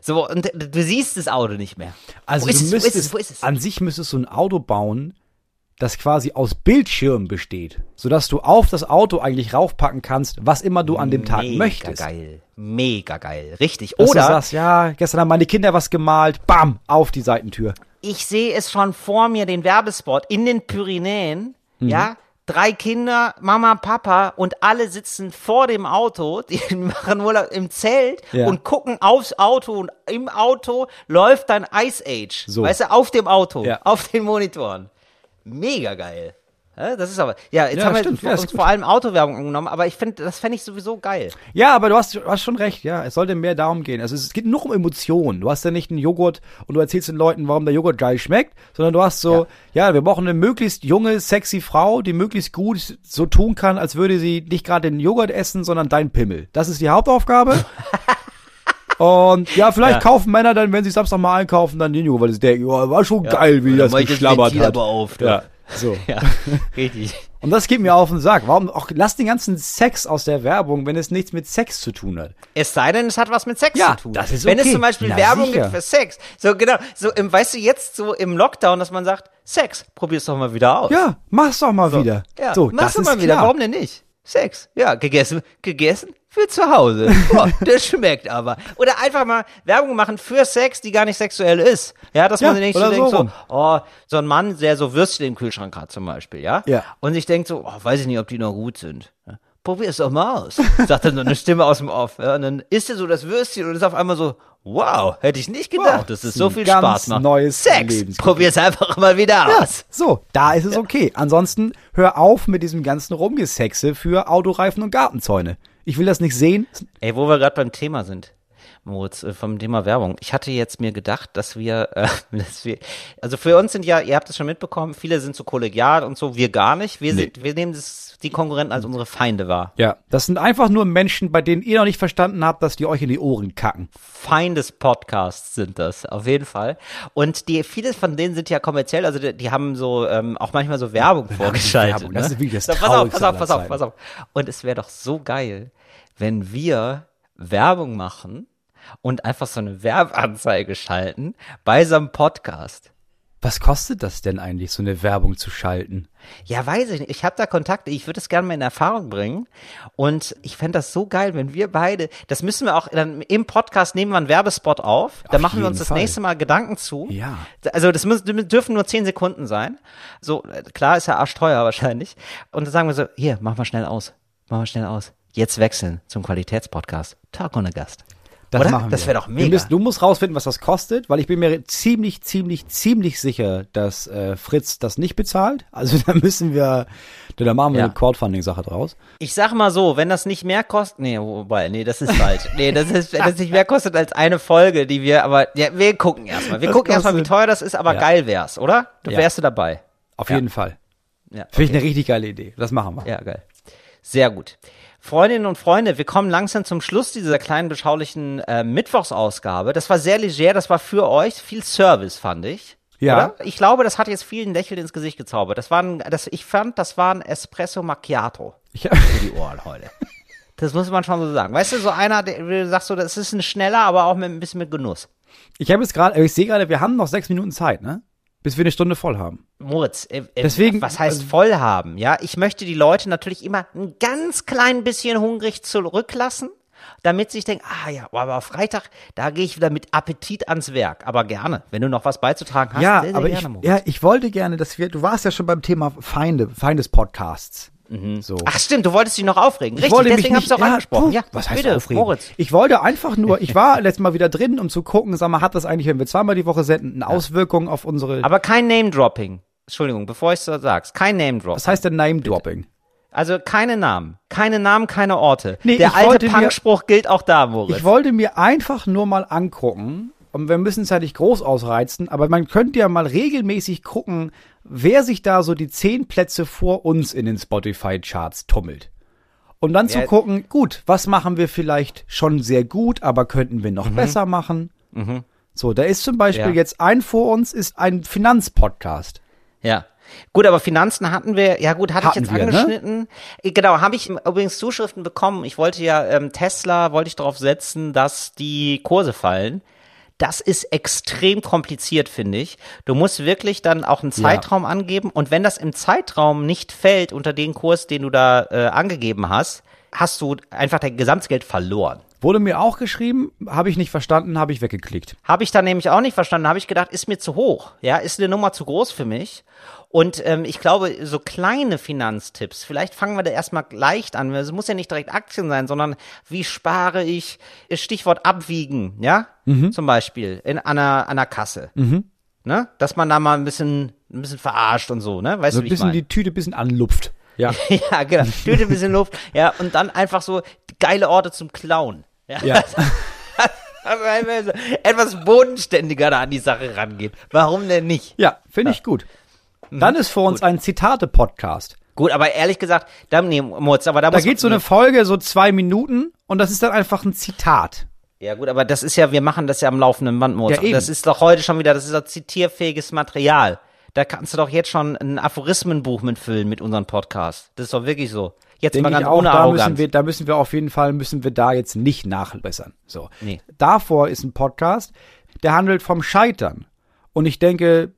So, und du siehst das Auto nicht mehr. Also wo ist du es, wo müsstest, es, wo es? an sich müsstest du ein Auto bauen, das quasi aus Bildschirmen besteht, sodass du auf das Auto eigentlich raufpacken kannst, was immer du an dem Tag Mega möchtest. geil. Mega geil. Richtig. Dass Oder du sagst, ja, gestern haben meine Kinder was gemalt, bam, auf die Seitentür. ich sehe es schon vor mir, den Werbespot in den Pyrenäen, Mhm. ja, drei Kinder, Mama, Papa und alle sitzen vor dem Auto, die machen Urlaub im Zelt Ja. und gucken aufs Auto und im Auto läuft dann Ice Age, So. weißt du, auf dem Auto, Ja. auf den Monitoren. Mega geil. Ja, das ist aber, ja, jetzt Ja, haben wir stimmt. Ja, uns vor allem Autowerbung angenommen, aber ich finde, das fände ich sowieso geil. Ja, aber du hast, du hast schon recht, ja. Es sollte mehr darum gehen. Also es geht nur um Emotionen. Du hast ja nicht einen Joghurt und du erzählst den Leuten, warum der Joghurt geil schmeckt, sondern du hast so, ja, wir brauchen eine möglichst junge, sexy Frau, die möglichst gut so tun kann, als würde sie nicht gerade den Joghurt essen, sondern dein Pimmel. Das ist die Hauptaufgabe. Und ja, vielleicht Ja. kaufen Männer dann, wenn sie Samstag mal einkaufen, dann den Joghurt, weil sie denken, oh, war schon geil, wie das geschlabbert hat. aber auf, ja, so. Ja, richtig. Und das geht mir auf den Sack. Warum auch lass den ganzen Sex aus der Werbung, wenn es nichts mit Sex zu tun hat? Es sei denn, es hat was mit Sex Ja, zu tun. das ist Wenn es okay. zum Beispiel Na, Werbung sicher. gibt für Sex. So, genau. So im, weißt du, jetzt so im Lockdown, dass man sagt, Sex, probier's doch mal wieder aus. Ja, mach's doch mal wieder. Ja, so, mach's doch ist mal wieder. klar. Warum denn nicht? Sex. Ja, gegessen, gegessen für zu Hause. Boah, das schmeckt aber. Oder einfach mal Werbung machen für Sex, die gar nicht sexuell ist. Ja, dass Ja, man nicht so denkt, so oh, so ein Mann, der so Würstchen im Kühlschrank hat zum Beispiel, ja? Ja. Und sich denkt so, oh, weiß ich nicht, ob die noch gut sind. Ja, Probier's doch mal aus. Sagt dann so eine Stimme aus dem Off. Ja, und dann isst er so das Würstchen und ist auf einmal so, wow, hätte ich nicht gedacht, Wow, dass es ist so viel Spaß macht. neues Sex, Lebensgefühl. probier's einfach mal wieder aus. So, da ist es okay. Ansonsten hör auf mit diesem ganzen Rumgesexe für Autoreifen und Gartenzäune. Ich will das nicht sehen. Ey, wo wir gerade beim Thema sind, Moritz, äh, vom Thema Werbung. Ich hatte jetzt mir gedacht, dass wir, äh, dass wir, also für uns sind ja, ihr habt es schon mitbekommen, viele sind so kollegial und so, wir gar nicht. Wir sind, wir nehmen das, die Konkurrenten als unsere Feinde wahr. Ja, das sind einfach nur Menschen, bei denen ihr noch nicht verstanden habt, dass die euch in die Ohren kacken. Feindes Podcasts sind das, auf jeden Fall. Und die, viele von denen sind ja kommerziell, also die, die haben so, ähm, auch manchmal so Werbung vorgeschaltet. Werbung, das ne? ist wirklich das so, pass auf, pass auf, pass auf, pass auf. Und es wäre doch so geil, wenn wir Werbung machen und einfach so eine Werbeanzeige schalten bei so einem Podcast. Was kostet das denn eigentlich, so eine Werbung zu schalten? Ja, weiß ich nicht. Ich habe da Kontakte. Ich würde es gerne mal in Erfahrung bringen. Und ich fände das so geil, wenn wir beide, das müssen wir auch dann im Podcast nehmen wir einen Werbespot auf. Da Auf machen wir uns das Fall. nächste Mal Gedanken zu. Ja. Also das müssen, dürfen nur zehn Sekunden sein. So, klar ist ja arschteuer wahrscheinlich. Und dann sagen wir so, hier, mach mal schnell aus. Mach mal schnell aus. Jetzt wechseln zum Qualitätspodcast. Talk ohne Gast. Das Oder? machen wir. Das wäre doch mega. müssen, du musst rausfinden, was das kostet, weil ich bin mir ziemlich, ziemlich, ziemlich sicher, dass äh, Fritz das nicht bezahlt. Also da müssen wir, da machen wir Ja. eine Crowdfunding-Sache draus. Ich sag mal so, wenn das nicht mehr kostet, nee, wobei, nee, das ist falsch. Nee, das ist, wenn das nicht mehr kostet als eine Folge, die wir, aber, ja, wir gucken erstmal. Wir Das gucken erstmal, wie teuer das ist, aber Ja. geil wär's, oder? Du Ja. wärst du dabei. Auf jeden Fall. Ja, Finde ich eine richtig geile Idee. Das machen wir. ja, geil. Sehr gut. Freundinnen und Freunde, wir kommen langsam zum Schluss dieser kleinen beschaulichen äh, Mittwochsausgabe. Das war sehr leger, das war für euch viel Service, fand ich. Ja. Oder? Ich glaube, das hat jetzt vielen Lächeln ins Gesicht gezaubert. Das war ein, das, ich fand, das war ein Espresso Macchiato. Ich, für die Ohren heute. Das muss man schon so sagen. Weißt du, so einer, der du sagst so, das ist ein schneller, aber auch mit ein bisschen mit Genuss. ich habe jetzt gerade, ich sehe gerade, wir haben noch sechs Minuten Zeit, ne? Bis wir eine Stunde voll haben. Moritz, äh, äh, Deswegen- was heißt voll haben? Ja, ich möchte die Leute natürlich immer ein ganz klein bisschen hungrig zurücklassen, damit sie sich denken, ah ja, aber Freitag, da gehe ich wieder mit Appetit ans Werk. Aber gerne, wenn du noch was beizutragen hast. ja, sehr, sehr aber gerne, ich, Moritz. ja, ich wollte gerne, dass wir, du warst ja schon beim Thema Feinde, Feindes-Podcasts. So. Ach stimmt, du wolltest dich noch aufregen. Ich Richtig, wollte mich deswegen hab nicht, ich auch ja, angesprochen. puh, Ja, was heißt bitte, aufregen? Moritz. Ich wollte einfach nur, ich war letztes Mal wieder drin, um zu gucken, sag mal, hat das eigentlich, wenn wir zweimal die Woche senden, eine Auswirkung auf unsere, Aber kein Name-Dropping. Entschuldigung, bevor ich so sag's. Kein Name-Dropping. was heißt denn Name-Dropping? Also keine Namen. Keine Namen, keine Orte. Nee, Der alte Punkspruch gilt auch da, Moritz. Ich wollte mir einfach nur mal angucken, und wir müssen es ja nicht groß ausreizen, aber man könnte ja mal regelmäßig gucken, wer sich da so die zehn Plätze vor uns in den Spotify-Charts tummelt. Und dann zu Ja. gucken, gut, was machen wir vielleicht schon sehr gut, aber könnten wir Mhm. noch besser machen? So, da ist zum Beispiel Ja. jetzt ein vor uns, ist ein Finanzpodcast. ja. Gut, aber Finanzen hatten wir, ja gut, hatte Hatten ich jetzt wir, ne? angeschnitten. Äh, Genau, habe ich übrigens Zuschriften bekommen. Ich wollte ja, ähm, Tesla wollte ich darauf setzen, dass die Kurse fallen. Das ist extrem kompliziert, finde ich. Du musst wirklich dann auch einen Zeitraum angeben und wenn das im Zeitraum nicht fällt unter den Kurs, den du da äh, angegeben hast, hast du einfach dein Gesamtgeld verloren. Wurde mir auch geschrieben, habe ich nicht verstanden, habe ich weggeklickt. Habe ich dann nämlich auch nicht verstanden. Habe ich gedacht, ist mir zu hoch. Ja, ist eine Nummer zu groß für mich. Und ähm, ich glaube, so kleine Finanztipps, vielleicht fangen wir da erstmal leicht an. Es muss ja nicht direkt Aktien sein, sondern wie spare ich, Stichwort abwiegen, ja, zum Beispiel in einer, einer Kasse. Ne? Dass man da mal ein bisschen, ein bisschen verarscht und so, ne? Weißt So du, ein wie ich bisschen meine? die Tüte ein bisschen anlupft. Ja. ja, genau. Tüte ein bisschen Luft. Ja, und dann einfach so geile Orte zum Klauen. Ja. ja. Also einfach so etwas bodenständiger da an die Sache rangeht. Warum denn nicht? Ja, finde ich gut. Mhm. Dann ist vor uns ein Zitate-Podcast. Gut, aber ehrlich gesagt, da, nee, Mutz, aber da, Da geht so eine Folge so zwei Minuten und das ist dann einfach ein Zitat. Ja gut, aber das ist ja, wir machen das ja am laufenden Band, Mutz. Ja, eben. das ist doch heute schon wieder, das ist doch zitierfähiges Material. Da kannst du doch jetzt schon ein Aphorismenbuch mitfüllen mit unserem Podcast. Das ist doch wirklich so. Jetzt Denke mal ganz auch, ohne da Arroganz. müssen wir, da müssen wir auf jeden Fall, müssen wir da jetzt nicht nachbessern. So. Nee. Davor ist ein Podcast, der handelt vom Scheitern. Und ich denke,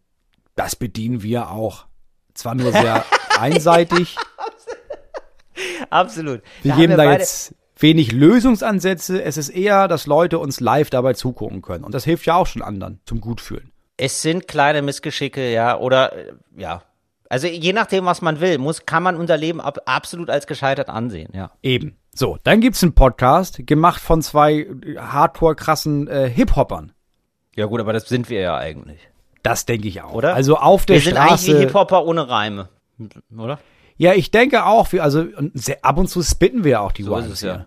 das bedienen wir auch. Zwar nur sehr einseitig. Absolut. Wir Da geben da wir beide- jetzt wenig Lösungsansätze. Es ist eher, dass Leute uns live dabei zugucken können. Und das hilft ja auch schon anderen zum Gutfühlen. Es sind kleine Missgeschicke, ja, oder äh, ja. Also je nachdem, was man will, muss, kann man unser Leben ab, absolut als gescheitert ansehen, ja. Eben. So, dann gibt's einen Podcast, gemacht von zwei äh, hardcore krassen äh, Hip-Hoppern. Ja gut, aber das sind wir ja eigentlich. Das denke ich auch. Oder? Also auf der wir sind eigentlich wie Straße. Hip-Hopper ohne Reime. Oder? Ja, ich denke auch, wir, also ab und zu spitten wir ja auch die So ist es ja.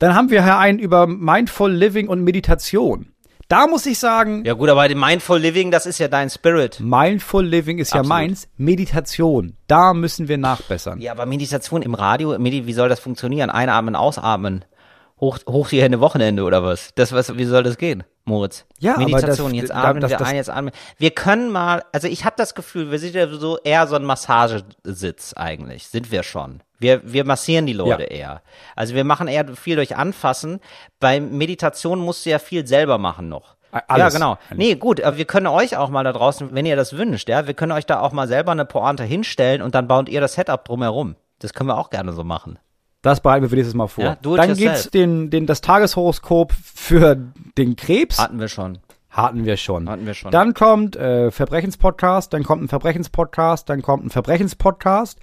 Dann haben wir hier einen über Mindful Living und Meditation. Da muss ich sagen, Ja gut, aber Mindful Living, das ist ja dein Spirit. Mindful Living ist ja Absolut. meins. Meditation, da müssen wir nachbessern. Ja, aber Meditation im Radio, wie soll das funktionieren? Einatmen, ausatmen. Hoch, hoch die Hände Wochenende oder was? Das was wie soll das gehen, Moritz? Ja, aber Meditation, das- jetzt atmen das- wir das- ein, jetzt atmen. Wir können mal, also ich habe das Gefühl, wir sind ja so eher so ein Massagesitz eigentlich, sind wir schon. Wir, wir massieren die Leute Ja. eher. Also wir machen eher viel durch Anfassen. Bei Meditation musst du ja viel selber machen noch. Alles. Ja, genau. Nee, gut, aber wir können euch auch mal da draußen, wenn ihr das wünscht, ja, wir können euch da auch mal selber eine Pointe hinstellen und dann baut ihr das Setup drumherum. Das können wir auch gerne so machen. Das bereiten wir für nächstes Mal vor. Ja, Dann yourself. gibt's den, den, das Tageshoroskop für den Krebs. Hatten wir schon. Hatten wir schon. Hatten wir schon. Dann kommt äh, Verbrechenspodcast, dann kommt ein Verbrechenspodcast, dann kommt ein Verbrechenspodcast.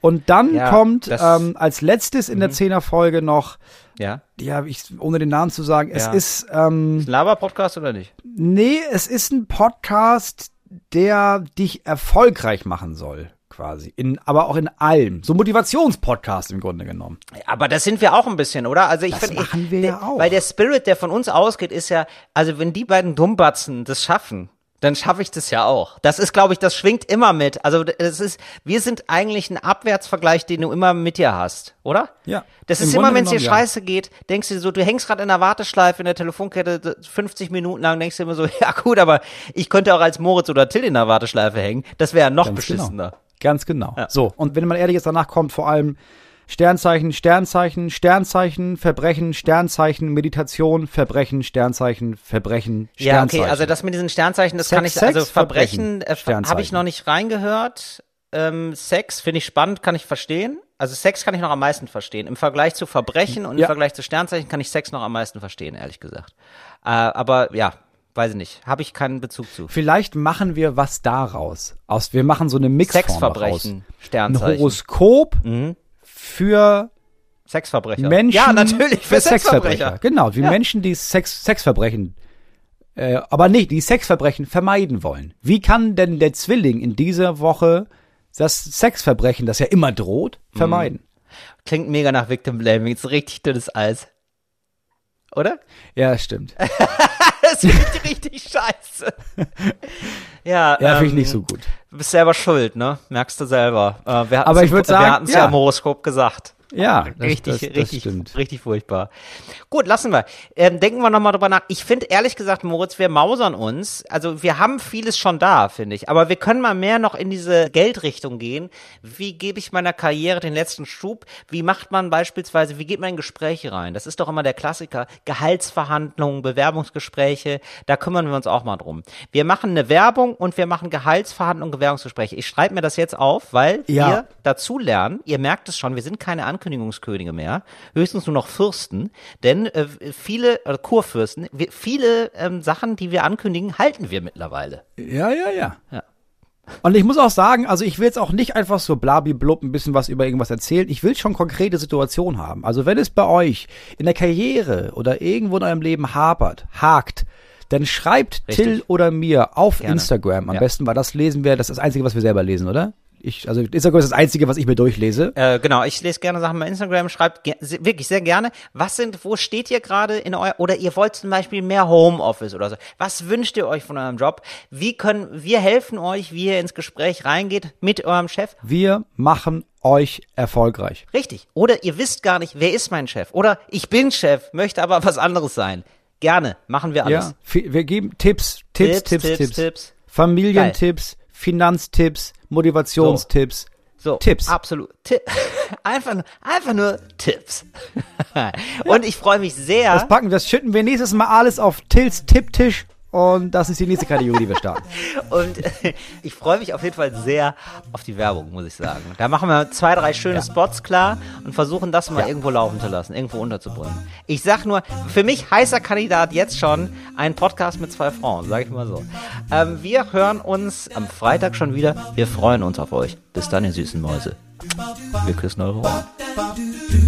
Und dann Ja, kommt Mhm. ähm, als letztes in der Zehnerfolge noch, Ja. ja, ich, ohne den Namen zu sagen, es Ja. ist, ähm, Ist ein Laber-Podcast oder nicht? nee, es ist ein Podcast, der dich erfolgreich machen soll, quasi. In, aber auch in allem. So Motivationspodcast im Grunde genommen. Aber das sind wir auch ein bisschen, oder? Also ich Das finde, machen wir der, ja auch. Weil der Spirit, der von uns ausgeht, ist ja, also wenn die beiden Dummbatzen das schaffen, dann schaffe ich das ja auch. Das ist, glaube ich, das schwingt immer mit. Also das ist, wir sind eigentlich ein Abwärtsvergleich, den du immer mit dir hast, oder? Ja. Das ist immer, wenn es dir ja. scheiße geht, denkst du dir so, du hängst gerade in der Warteschleife in der Telefonkette 50 Minuten lang, denkst du immer so, ja gut, aber ich könnte auch als Moritz oder Till in der Warteschleife hängen. Das wäre ja noch Ganz beschissener. Genau. Ganz genau. So, und wenn man ehrlich ist, danach kommt vor allem Sternzeichen, Sternzeichen, Sternzeichen, Verbrechen, Sternzeichen, Meditation, Verbrechen, Sternzeichen, Verbrechen, Ja, Sternzeichen. okay, also das mit diesen Sternzeichen, das Sex, kann ich, Sex, also Verbrechen, Verbrechen, äh, habe ich Sternzeichen. noch nicht reingehört. Ähm, Sex finde ich spannend, kann ich verstehen. Also Sex kann ich noch am meisten verstehen. Im Vergleich zu Verbrechen und im Ja. Vergleich zu Sternzeichen kann ich Sex noch am meisten verstehen, ehrlich gesagt. Äh, aber ja, weiß ich nicht, habe ich keinen Bezug zu. Vielleicht machen wir was daraus. Aus, wir machen so eine Mixform daraus. Sexverbrechen, Ein Sternzeichen, Mhm. Für Sexverbrecher. Menschen. Ja, natürlich, für Sexverbrecher. Genau, wie Ja. Menschen, die Sex, Sexverbrechen, äh, aber nicht, die Sexverbrechen vermeiden wollen. Wie kann denn der Zwilling in dieser Woche das Sexverbrechen, das ja immer droht, Mhm. vermeiden? Klingt mega nach Victim Blaming, ist richtig dünnes Eis. Oder? Ja, stimmt. Das klingt richtig scheiße. Ja, Ja, finde ich ähm, nicht so gut. Du bist selber schuld, ne? Merkst du selber. Äh, wir Aber ich im- würd sagen, wir hatten es ja. ja. im Horoskop gesagt. Ja, das, richtig, das, das richtig, stimmt. richtig furchtbar. Gut, lassen wir. Ähm, denken wir nochmal drüber nach. Ich finde ehrlich gesagt, Moritz, wir mausern uns. Also wir haben vieles schon da, finde ich. Aber wir können mal mehr noch in diese Geldrichtung gehen. Wie gebe ich meiner Karriere den letzten Schub? Wie macht man beispielsweise, wie geht man in Gespräche rein? Das ist doch immer der Klassiker. Gehaltsverhandlungen, Bewerbungsgespräche. Da kümmern wir uns auch mal drum. Wir machen eine Werbung und wir machen Gehaltsverhandlungen, Bewerbungsgespräche. Ich schreibe mir das jetzt auf, weil Ja. wir dazu lernen. Ihr merkt es schon, wir sind keine Ankündigungskönige mehr, höchstens nur noch Fürsten, denn äh, viele äh, Kurfürsten, wir, viele ähm, Sachen, die wir ankündigen, halten wir mittlerweile. Ja, ja, ja. Ja. Und ich muss auch sagen, also ich will jetzt auch nicht einfach so blabiblub ein bisschen was über irgendwas erzählen. Ich will schon konkrete Situationen haben. Also wenn es bei euch in der Karriere oder irgendwo in eurem Leben hapert, hakt, dann schreibt Richtig. Till oder mir auf Gerne. Instagram am Ja. besten, weil das lesen wir, das ist das Einzige, was wir selber lesen, oder? Ich, also Instagram ist das Einzige, was ich mir durchlese. Äh, genau, ich lese gerne Sachen bei Instagram, schreibt ge wirklich sehr gerne. Was sind, wo steht ihr gerade in euer, oder ihr wollt zum Beispiel mehr Homeoffice oder so. Was wünscht ihr euch von eurem Job? Wie können, wir helfen euch, wie ihr ins Gespräch reingeht mit eurem Chef. Wir machen euch erfolgreich. Richtig. Oder ihr wisst gar nicht, wer ist mein Chef? Oder ich bin Chef, möchte aber was anderes sein. Gerne, machen wir alles. Ja, wir geben Tipps, Tipps, Tipps, Tipps, Tipps, Tipps. Familientipps, Finanztipps, Motivationstipps. So, Tipps. Absolut. Ti einfach, nur- einfach nur Tipps. Und ich freue mich sehr. Das packen, das schütten wir nächstes Mal alles auf Tills Tipptisch und das ist die nächste Kategorie, die wir starten. Und ich freue mich auf jeden Fall sehr auf die Werbung, muss ich sagen. Da machen wir zwei, drei schöne Spots klar und versuchen das mal irgendwo laufen zu lassen, irgendwo unterzubringen. Ich sag nur, für mich heißer Kandidat jetzt schon ein Podcast mit zwei Frauen, sage ich mal so. Ähm, wir hören uns am Freitag schon wieder. Wir freuen uns auf euch. Bis dann, ihr süßen Mäuse. Wir küssen eure Ohren.